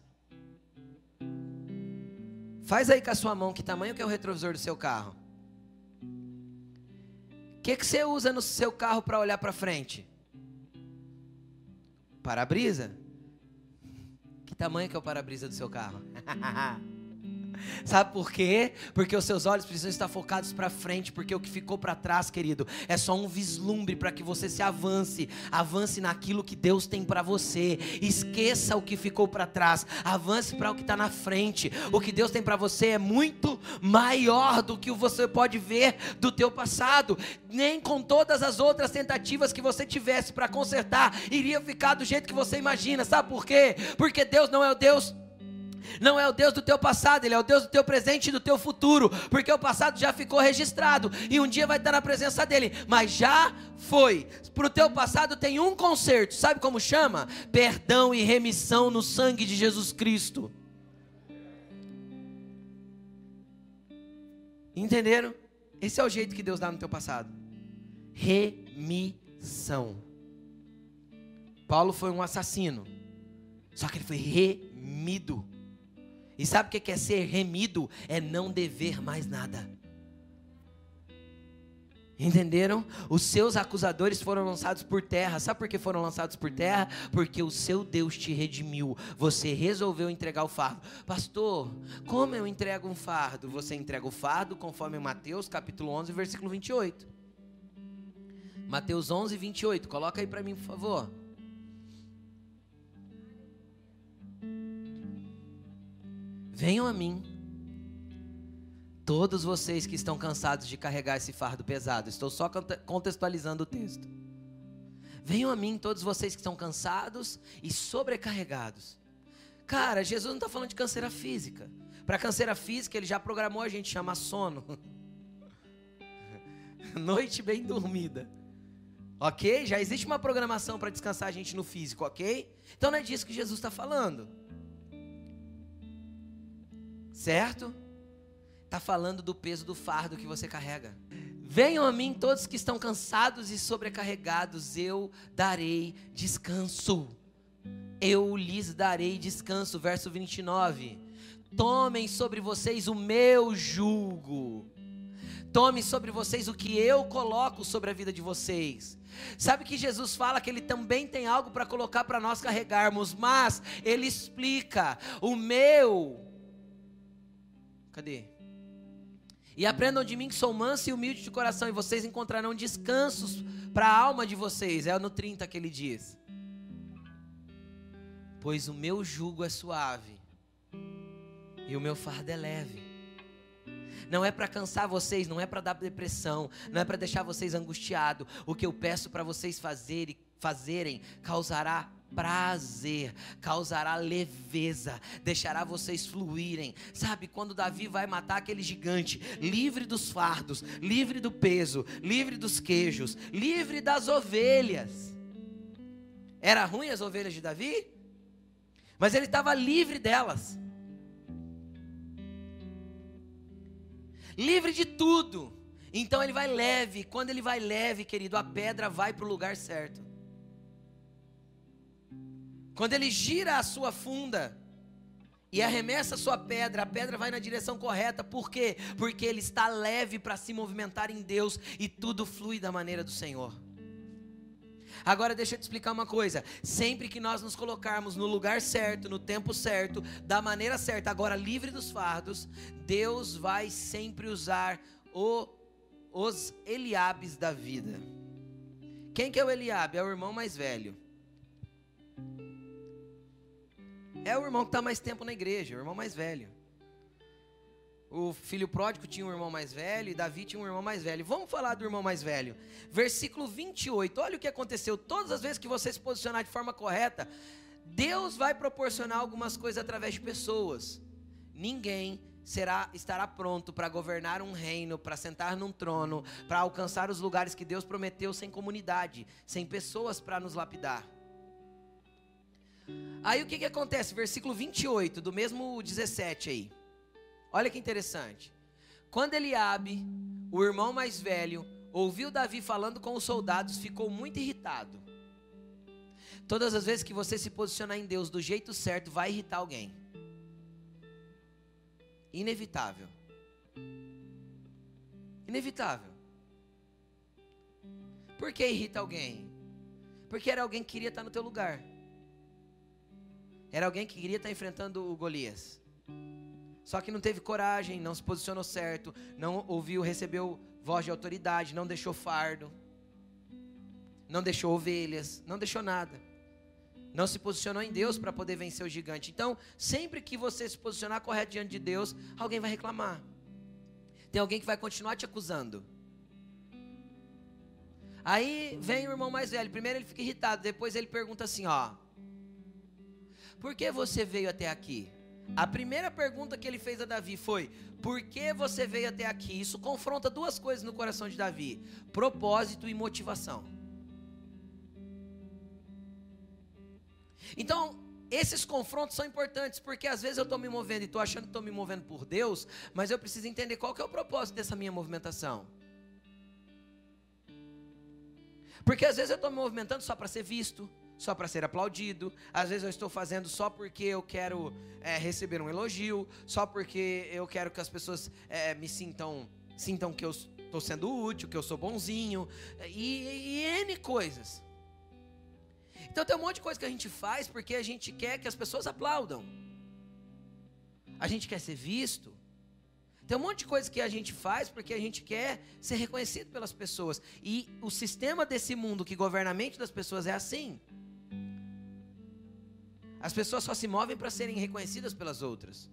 Faz aí com a sua mão que tamanho que é o retrovisor do seu carro. O que, que você usa no seu carro para olhar para frente? Para-brisa? Que tamanho que é o para-brisa do seu carro? Sabe por quê? Porque os seus olhos precisam estar focados para frente, porque o que ficou para trás, querido, é só um vislumbre para que você se avance, avance naquilo que Deus tem para você. Esqueça o que ficou para trás, avance para o que está na frente. O que Deus tem para você é muito maior do que você pode ver do teu passado. Nem com todas as outras tentativas que você tivesse para consertar iria ficar do jeito que você imagina. Sabe por quê? Porque Deus não é o Deus não é o Deus do teu passado, Ele é o Deus do teu presente e do teu futuro, porque o passado já ficou registrado e um dia vai estar na presença dEle, mas já foi. Para o teu passado tem um conserto, sabe como chama? Perdão e remissão no sangue de Jesus Cristo. Entenderam? Esse é o jeito que Deus dá no teu passado. Remissão. Paulo foi um assassino, só que ele foi remido. E sabe o que é ser remido? É não dever mais nada. Entenderam? Os seus acusadores foram lançados por terra. Sabe por que foram lançados por terra? Porque o seu Deus te redimiu. Você resolveu entregar o fardo. Pastor, como eu entrego um fardo? Você entrega o fardo conforme Mateus capítulo 11, versículo 28. Mateus 11, 28. Coloca aí para mim, por favor. Venham a mim, todos vocês que estão cansados de carregar esse fardo pesado. Estou só contextualizando o texto. Venham a mim, todos vocês que estão cansados e sobrecarregados. Cara, Jesus não está falando de canseira física. Para canseira física, ele já programou a gente chamar sono. Noite bem dormida. Ok? Já existe uma programação para descansar a gente no físico, ok? Então não é disso que Jesus está falando. Certo? Está falando do peso do fardo que você carrega. Venham a mim todos que estão cansados e sobrecarregados, eu darei descanso. Eu lhes darei descanso. Verso 29. Tomem sobre vocês o meu jugo. Tome sobre vocês o que eu coloco sobre a vida de vocês. Sabe que Jesus fala que ele também tem algo para colocar para nós carregarmos, mas ele explica: o meu Cadê? E aprendam de mim que sou manso e humilde de coração, e vocês encontrarão descansos para a alma de vocês. É no 30 que ele diz. Pois o meu jugo é suave e o meu fardo é leve. Não é para cansar vocês, não é para dar depressão, não é para deixar vocês angustiados. O que eu peço para vocês fazerem, fazerem causará prazer, causará leveza, deixará vocês fluírem. Sabe, quando Davi vai matar aquele gigante, livre dos fardos, livre do peso, livre dos queijos, livre das ovelhas. Era ruim as ovelhas de Davi? Mas ele estava livre delas. Livre de tudo. Então ele vai leve. Quando ele vai leve, querido, a pedra vai para o lugar certo. Quando ele gira a sua funda e arremessa a sua pedra, a pedra vai na direção correta. Por quê? Porque ele está leve para se movimentar em Deus e tudo flui da maneira do Senhor. Agora deixa eu te explicar uma coisa. Sempre que nós nos colocarmos no lugar certo, no tempo certo, da maneira certa, agora livre dos fardos, Deus vai sempre usar o, os Eliabes da vida. Quem que é o Eliabe? É o irmão mais velho. É o irmão que está mais tempo na igreja, o irmão mais velho. O filho pródigo tinha um irmão mais velho e Davi tinha um irmão mais velho. Vamos falar do irmão mais velho. Versículo 28. Olha o que aconteceu. Todas as vezes que você se posicionar de forma correta, Deus vai proporcionar algumas coisas através de pessoas. Ninguém será estará pronto para governar um reino, para sentar num trono, para alcançar os lugares que Deus prometeu sem comunidade, sem pessoas para nos lapidar. Aí o que, que acontece? Versículo 28, do mesmo 17 aí. Olha que interessante. Quando Eliabe, o irmão mais velho, ouviu Davi falando com os soldados, ficou muito irritado. Todas as vezes que você se posicionar em Deus do jeito certo, vai irritar alguém. Inevitável. Inevitável. Por que irrita alguém? Porque era alguém que queria estar no teu lugar. Era alguém que queria estar enfrentando o Golias. Só que não teve coragem, não se posicionou certo, não ouviu, recebeu voz de autoridade, não deixou fardo, não deixou ovelhas, não deixou nada. Não se posicionou em Deus para poder vencer o gigante. Então, sempre que você se posicionar correto diante de Deus, alguém vai reclamar. Tem alguém que vai continuar te acusando. Aí vem o irmão mais velho. Primeiro ele fica irritado, depois ele pergunta assim: Ó, por que você veio até aqui? A primeira pergunta que ele fez a Davi foi: Por que você veio até aqui? Isso confronta duas coisas no coração de Davi: propósito e motivação. Então, esses confrontos são importantes, porque às vezes eu estou me movendo e estou achando que estou me movendo por Deus, mas eu preciso entender qual que é o propósito dessa minha movimentação. Porque às vezes eu estou me movimentando só para ser visto, só para ser aplaudido. Às vezes eu estou fazendo só porque eu quero é, receber um elogio, só porque eu quero que as pessoas é, me sintam, sintam que eu estou sendo útil, que eu sou bonzinho e, e N coisas. Então tem um monte de coisa que a gente faz porque a gente quer que as pessoas aplaudam. A gente quer ser visto. Tem um monte de coisa que a gente faz porque a gente quer ser reconhecido pelas pessoas. E o sistema desse mundo que governa a mente das pessoas é assim. As pessoas só se movem para serem reconhecidas pelas outras.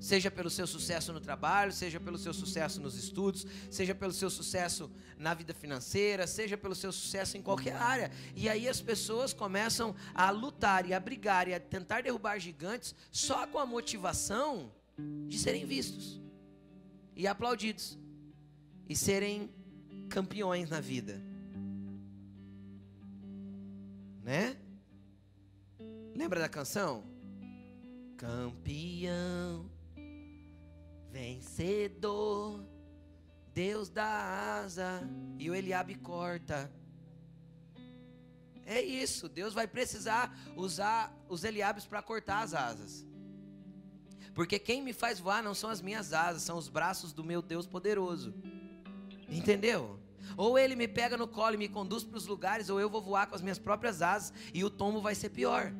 Seja pelo seu sucesso no trabalho, seja pelo seu sucesso nos estudos, seja pelo seu sucesso na vida financeira, seja pelo seu sucesso em qualquer área. E aí as pessoas começam a lutar e a brigar e a tentar derrubar gigantes só com a motivação de serem vistos e aplaudidos e serem campeões na vida. Né? Lembra da canção? Campeão, vencedor, Deus dá asa e o Eliabe corta. É isso, Deus vai precisar usar os Eliabes para cortar as asas. Porque quem me faz voar não são as minhas asas, são os braços do meu Deus poderoso. Entendeu? Ou ele me pega no colo e me conduz para os lugares, ou eu vou voar com as minhas próprias asas e o tombo vai ser pior.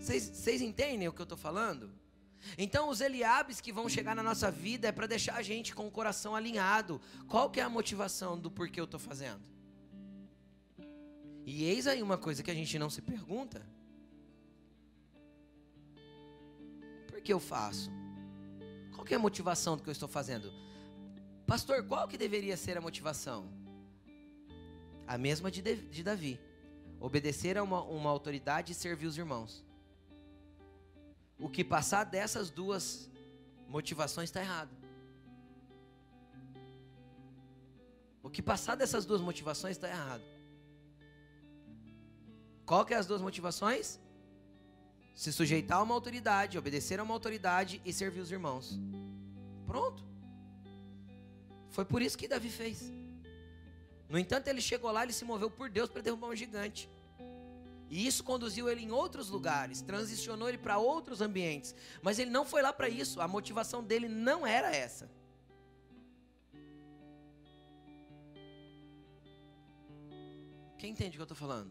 Vocês entendem o que eu estou falando? Então, os Eliabes que vão chegar na nossa vida é para deixar a gente com o coração alinhado. Qual que é a motivação do porquê eu estou fazendo? E eis aí uma coisa que a gente não se pergunta: por que eu faço? Qual que é a motivação do que eu estou fazendo? Pastor, qual que deveria ser a motivação? A mesma de, de Davi: obedecer a uma, uma autoridade e servir os irmãos. O que passar dessas duas motivações está errado. O que passar dessas duas motivações está errado. Qual que é as duas motivações? Se sujeitar a uma autoridade, obedecer a uma autoridade e servir os irmãos. Pronto. Foi por isso que Davi fez. No entanto, ele chegou lá, ele se moveu por Deus para derrubar um gigante. E isso conduziu ele em outros lugares, transicionou ele para outros ambientes. Mas ele não foi lá para isso, a motivação dele não era essa. Quem entende o que eu estou falando?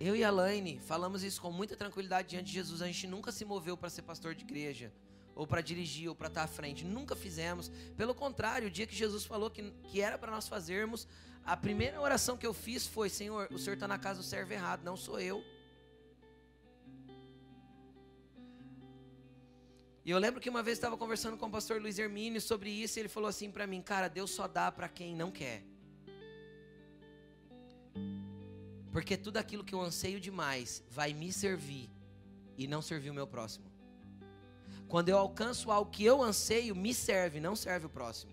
Eu e a Laine falamos isso com muita tranquilidade diante de Jesus. A gente nunca se moveu para ser pastor de igreja, ou para dirigir, ou para estar à frente. Nunca fizemos. Pelo contrário, o dia que Jesus falou que, que era para nós fazermos, a primeira oração que eu fiz foi: Senhor, o Senhor está na casa do servo errado, não sou eu. E eu lembro que uma vez estava conversando com o pastor Luiz Hermínio sobre isso, e ele falou assim para mim: Cara, Deus só dá para quem não quer. Porque tudo aquilo que eu anseio demais vai me servir e não servir o meu próximo. Quando eu alcanço algo que eu anseio, me serve, não serve o próximo.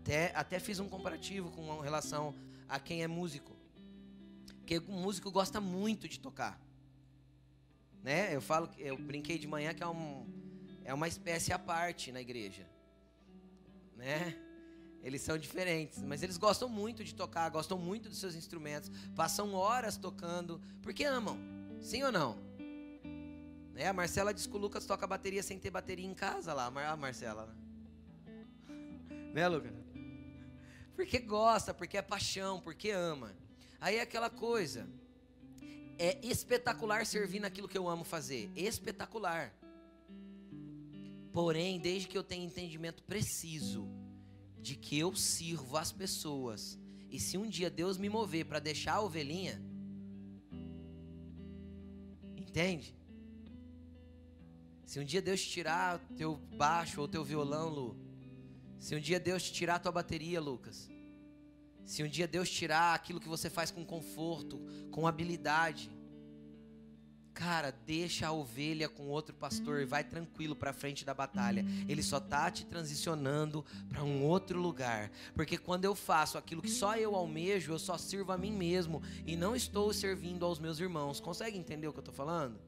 Até, até fiz um comparativo com relação a quem é músico. Porque o músico gosta muito de tocar. Né? Eu falo, eu brinquei de manhã que é, um, é uma espécie à parte na igreja. Né? Eles são diferentes, mas eles gostam muito de tocar, gostam muito dos seus instrumentos, passam horas tocando, porque amam. Sim ou não? Né? A Marcela diz que o Lucas toca bateria sem ter bateria em casa lá, a Marcela. Né, né Lucas? Porque gosta, porque é paixão, porque ama. Aí é aquela coisa. é espetacular servir naquilo que eu amo fazer. Espetacular. Porém, desde que eu tenha entendimento preciso de que eu sirvo as pessoas, e se um dia Deus me mover para deixar a ovelhinha, entende? Se um dia Deus tirar teu baixo ou teu violão, Lu, se um dia Deus te tirar tua bateria, Lucas, se um dia Deus tirar aquilo que você faz com conforto, com habilidade, cara, deixa a ovelha com outro pastor e vai tranquilo para frente da batalha. Ele só tá te transicionando para um outro lugar, porque quando eu faço aquilo que só eu almejo, eu só sirvo a mim mesmo e não estou servindo aos meus irmãos. Consegue entender o que eu tô falando?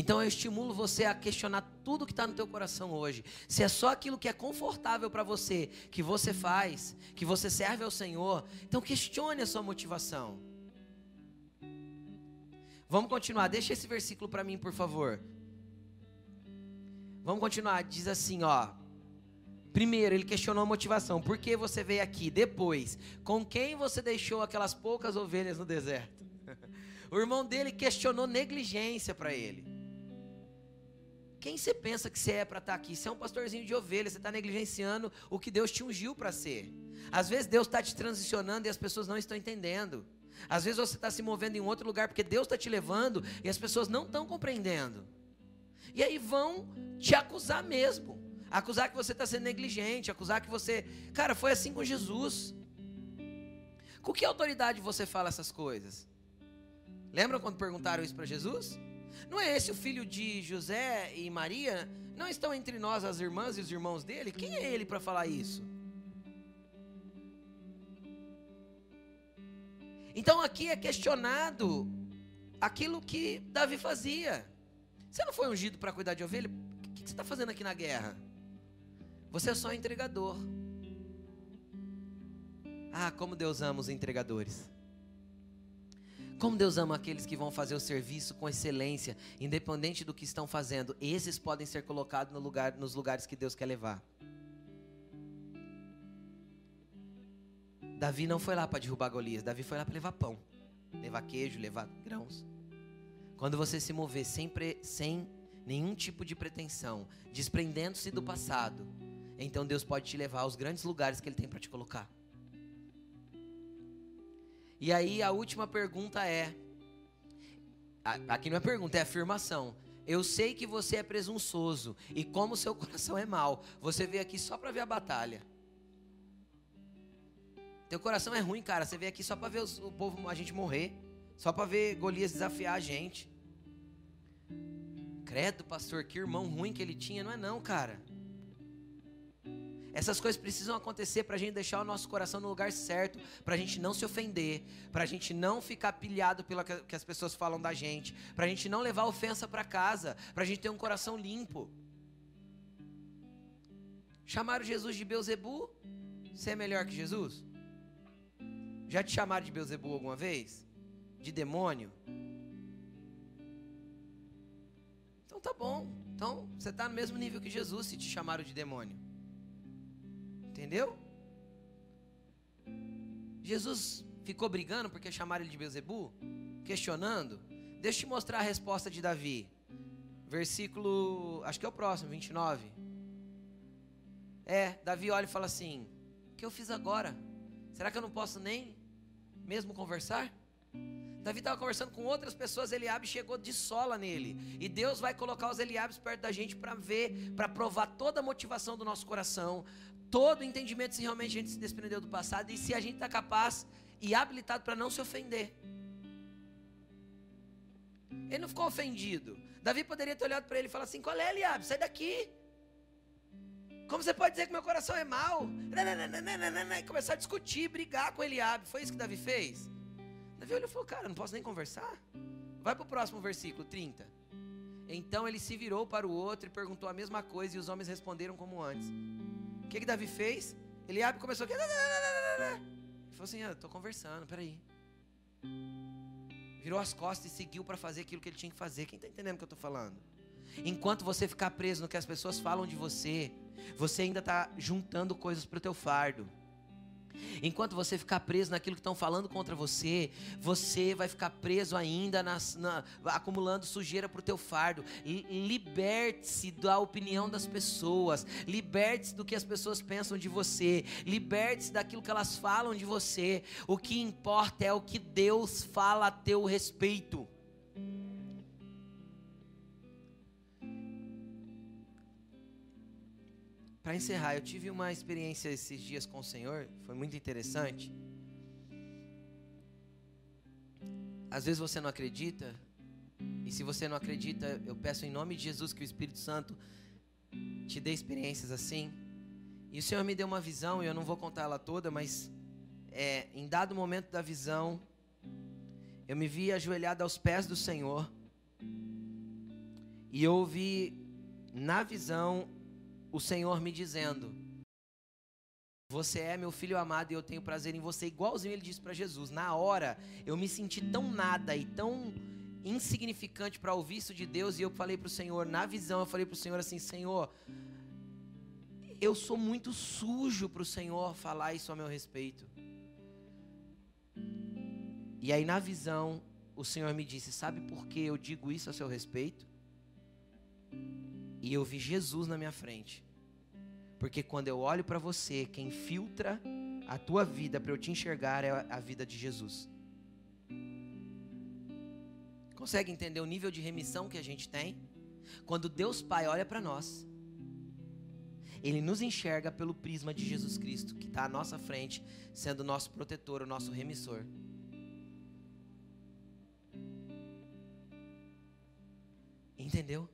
Então eu estimulo você a questionar tudo que está no teu coração hoje. Se é só aquilo que é confortável para você, que você faz, que você serve ao Senhor, então questione a sua motivação. Vamos continuar. Deixa esse versículo para mim, por favor. Vamos continuar. Diz assim, ó. Primeiro, ele questionou a motivação. Por que você veio aqui? Depois, com quem você deixou aquelas poucas ovelhas no deserto? o irmão dele questionou negligência para ele. Quem você pensa que você é para estar tá aqui? Você é um pastorzinho de ovelha, você está negligenciando o que Deus te ungiu para ser. Às vezes Deus está te transicionando e as pessoas não estão entendendo. Às vezes você está se movendo em outro lugar porque Deus está te levando e as pessoas não estão compreendendo. E aí vão te acusar mesmo. Acusar que você está sendo negligente, acusar que você. Cara, foi assim com Jesus. Com que autoridade você fala essas coisas? Lembra quando perguntaram isso para Jesus? Não é esse o filho de José e Maria? Não estão entre nós as irmãs e os irmãos dele? Quem é ele para falar isso? Então aqui é questionado aquilo que Davi fazia. Você não foi ungido para cuidar de ovelha? O que você está fazendo aqui na guerra? Você é só entregador. Ah, como Deus ama os entregadores. Como Deus ama aqueles que vão fazer o serviço com excelência, independente do que estão fazendo. Esses podem ser colocados no lugar, nos lugares que Deus quer levar. Davi não foi lá para derrubar Golias, Davi foi lá para levar pão, levar queijo, levar grãos. Quando você se mover sempre sem nenhum tipo de pretensão, desprendendo-se do passado, então Deus pode te levar aos grandes lugares que Ele tem para te colocar. E aí a última pergunta é: aqui não é pergunta, é afirmação. Eu sei que você é presunçoso e como seu coração é mau, você veio aqui só para ver a batalha. Teu coração é ruim, cara. Você veio aqui só para ver o povo, a gente morrer, só para ver Golias desafiar a gente. Credo, pastor, que irmão ruim que ele tinha, não é não, cara. Essas coisas precisam acontecer para a gente deixar o nosso coração no lugar certo, para a gente não se ofender, para a gente não ficar pilhado pelo que as pessoas falam da gente, para a gente não levar ofensa para casa, para a gente ter um coração limpo. Chamaram Jesus de Beuzebu? Você é melhor que Jesus? Já te chamaram de Beuzebu alguma vez? De demônio? Então tá bom. Então você está no mesmo nível que Jesus se te chamaram de demônio. Entendeu? Jesus ficou brigando porque chamaram ele de Beelzebu? Questionando? Deixa eu te mostrar a resposta de Davi. Versículo, acho que é o próximo, 29. É, Davi olha e fala assim: O que eu fiz agora? Será que eu não posso nem mesmo conversar? Davi estava conversando com outras pessoas, Eliabe chegou de sola nele. E Deus vai colocar os Eliabes perto da gente para ver, para provar toda a motivação do nosso coração, todo entendimento se realmente a gente se desprendeu do passado e se a gente está capaz e habilitado para não se ofender. Ele não ficou ofendido. Davi poderia ter olhado para ele e falar assim: Qual é, Eliabe? Sai daqui. Como você pode dizer que meu coração é mau? E começar a discutir, brigar com Eliabe. Foi isso que Davi fez? Davi olhou e falou: Cara, não posso nem conversar. Vai para o próximo versículo, 30. Então ele se virou para o outro e perguntou a mesma coisa, e os homens responderam como antes. O que, que Davi fez? Ele abre e começou aqui. Ele falou assim: estou conversando, peraí. Virou as costas e seguiu para fazer aquilo que ele tinha que fazer. Quem está entendendo o que eu estou falando? Enquanto você ficar preso no que as pessoas falam de você, você ainda está juntando coisas para o teu fardo. Enquanto você ficar preso naquilo que estão falando contra você, você vai ficar preso ainda nas, na, acumulando sujeira para o teu fardo. Liberte-se da opinião das pessoas. Liberte-se do que as pessoas pensam de você. Liberte-se daquilo que elas falam de você. O que importa é o que Deus fala a teu respeito. Para encerrar, eu tive uma experiência esses dias com o Senhor, foi muito interessante. Às vezes você não acredita, e se você não acredita, eu peço em nome de Jesus que o Espírito Santo te dê experiências assim. E o Senhor me deu uma visão, e eu não vou contar ela toda, mas é, em dado momento da visão, eu me vi ajoelhado aos pés do Senhor, e eu ouvi na visão o Senhor me dizendo: Você é meu filho amado e eu tenho prazer em você, igualzinho ele disse para Jesus. Na hora, eu me senti tão nada e tão insignificante para ouvir isso de Deus, e eu falei para o Senhor, na visão, eu falei para o Senhor assim: Senhor, eu sou muito sujo para o Senhor falar isso a meu respeito. E aí, na visão, o Senhor me disse: Sabe por que eu digo isso a seu respeito? E eu vi Jesus na minha frente. Porque quando eu olho para você, quem filtra a tua vida para eu te enxergar é a vida de Jesus. Consegue entender o nível de remissão que a gente tem? Quando Deus Pai olha para nós, Ele nos enxerga pelo prisma de Jesus Cristo, que está à nossa frente, sendo o nosso protetor, o nosso remissor. Entendeu?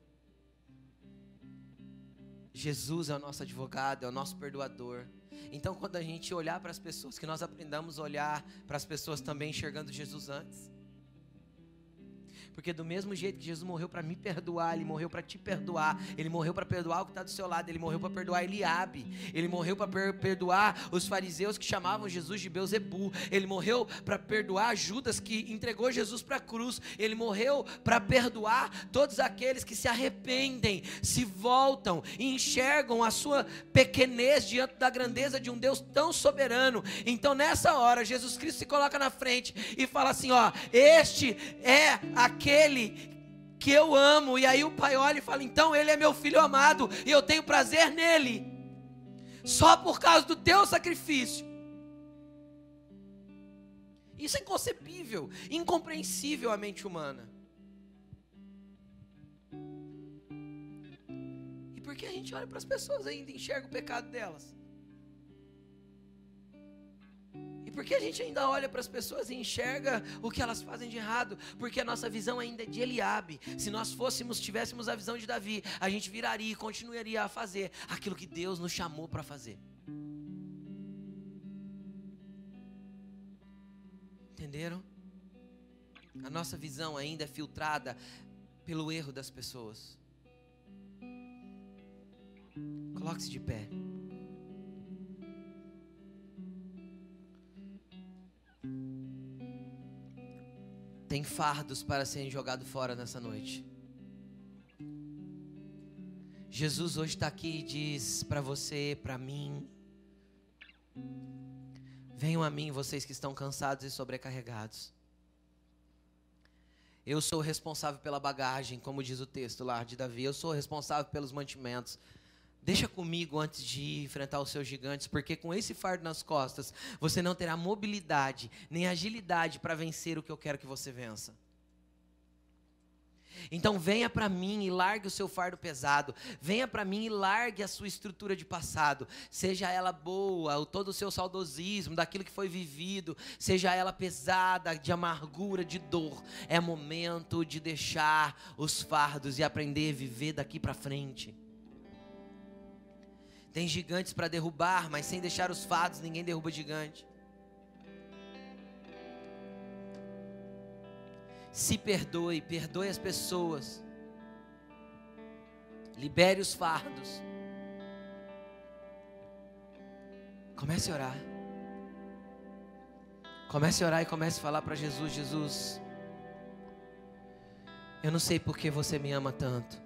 Jesus é o nosso advogado, é o nosso perdoador. Então, quando a gente olhar para as pessoas, que nós aprendamos a olhar para as pessoas também enxergando Jesus antes. Porque do mesmo jeito que Jesus morreu para me perdoar, ele morreu para te perdoar. Ele morreu para perdoar o que está do seu lado. Ele morreu para perdoar Eliabe. Ele morreu para per perdoar os fariseus que chamavam Jesus de Beuzebu. Ele morreu para perdoar Judas que entregou Jesus para a cruz. Ele morreu para perdoar todos aqueles que se arrependem, se voltam e enxergam a sua pequenez diante da grandeza de um Deus tão soberano. Então, nessa hora, Jesus Cristo se coloca na frente e fala assim: ó, este é aquele aquele que eu amo. E aí o pai olha e fala: então ele é meu filho amado e eu tenho prazer nele, só por causa do teu sacrifício. Isso é inconcebível, incompreensível à mente humana. E por que a gente olha para as pessoas ainda e enxerga o pecado delas? Por que a gente ainda olha para as pessoas e enxerga o que elas fazem de errado? Porque a nossa visão ainda é de Eliabe. Se nós fôssemos, tivéssemos a visão de Davi, a gente viraria e continuaria a fazer aquilo que Deus nos chamou para fazer. Entenderam? A nossa visão ainda é filtrada pelo erro das pessoas. Coloque-se de pé. Tem fardos para serem jogados fora nessa noite. Jesus hoje está aqui e diz para você, para mim: Venham a mim, vocês que estão cansados e sobrecarregados. Eu sou responsável pela bagagem, como diz o texto lá de Davi. Eu sou responsável pelos mantimentos. Deixa comigo antes de enfrentar os seus gigantes, porque com esse fardo nas costas, você não terá mobilidade nem agilidade para vencer o que eu quero que você vença. Então venha para mim e largue o seu fardo pesado. Venha para mim e largue a sua estrutura de passado. Seja ela boa, o todo o seu saudosismo daquilo que foi vivido, seja ela pesada, de amargura, de dor. É momento de deixar os fardos e aprender a viver daqui para frente. Tem gigantes para derrubar, mas sem deixar os fatos, ninguém derruba gigante. Se perdoe, perdoe as pessoas. Libere os fardos. Comece a orar. Comece a orar e comece a falar para Jesus: Jesus, eu não sei por que você me ama tanto.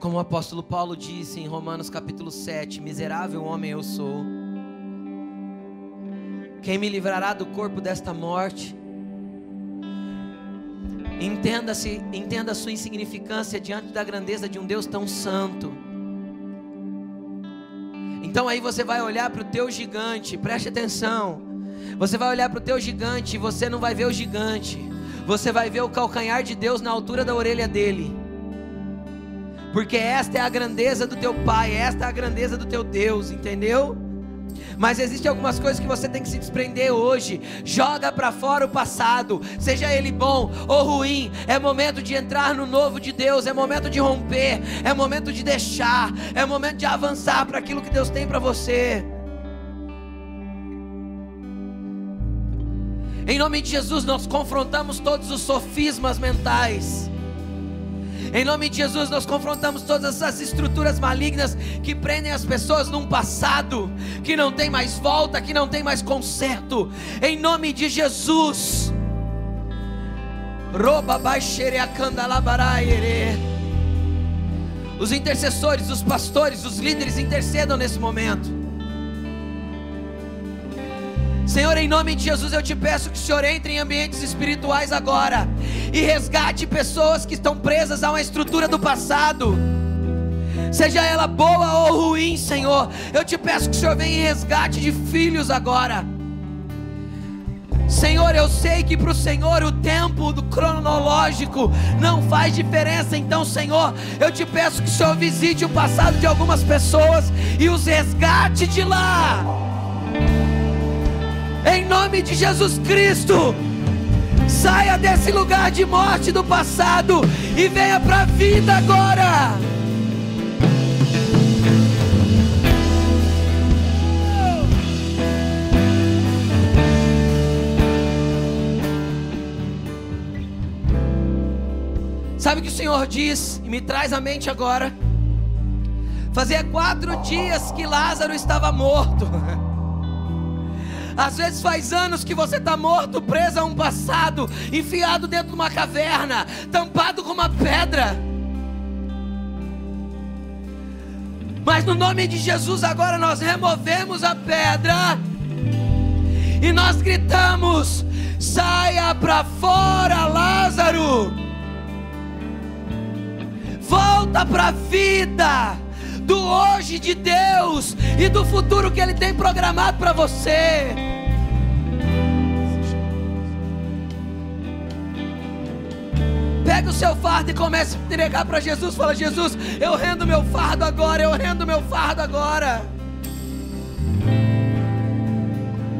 Como o apóstolo Paulo disse em Romanos capítulo 7: Miserável homem eu sou. Quem me livrará do corpo desta morte? Entenda-se, entenda a sua insignificância diante da grandeza de um Deus tão santo. Então aí você vai olhar para o teu gigante, preste atenção. Você vai olhar para o teu gigante e você não vai ver o gigante. Você vai ver o calcanhar de Deus na altura da orelha dele. Porque esta é a grandeza do teu Pai, esta é a grandeza do teu Deus, entendeu? Mas existem algumas coisas que você tem que se desprender hoje. Joga para fora o passado, seja ele bom ou ruim. É momento de entrar no novo de Deus, é momento de romper, é momento de deixar, é momento de avançar para aquilo que Deus tem para você. Em nome de Jesus, nós confrontamos todos os sofismas mentais. Em nome de Jesus, nós confrontamos todas essas estruturas malignas que prendem as pessoas num passado que não tem mais volta, que não tem mais conserto. Em nome de Jesus. Os intercessores, os pastores, os líderes intercedam nesse momento. Senhor, em nome de Jesus, eu te peço que o Senhor entre em ambientes espirituais agora e resgate pessoas que estão presas a uma estrutura do passado. Seja ela boa ou ruim, Senhor, eu te peço que o Senhor venha em resgate de filhos agora. Senhor, eu sei que para o Senhor o tempo do cronológico não faz diferença. Então, Senhor, eu te peço que o Senhor visite o passado de algumas pessoas e os resgate de lá em nome de Jesus Cristo. Saia desse lugar de morte do passado e venha para a vida agora. Sabe o que o Senhor diz e me traz à mente agora? Fazia quatro dias que Lázaro estava morto. Às vezes faz anos que você está morto, preso a um passado, enfiado dentro de uma caverna, tampado com uma pedra. Mas no nome de Jesus agora nós removemos a pedra e nós gritamos: saia para fora, Lázaro! Volta para a vida do hoje de Deus e do futuro que Ele tem programado para você. Pega o seu fardo e comece a entregar para Jesus. Fala, Jesus, eu rendo meu fardo agora, eu rendo meu fardo agora.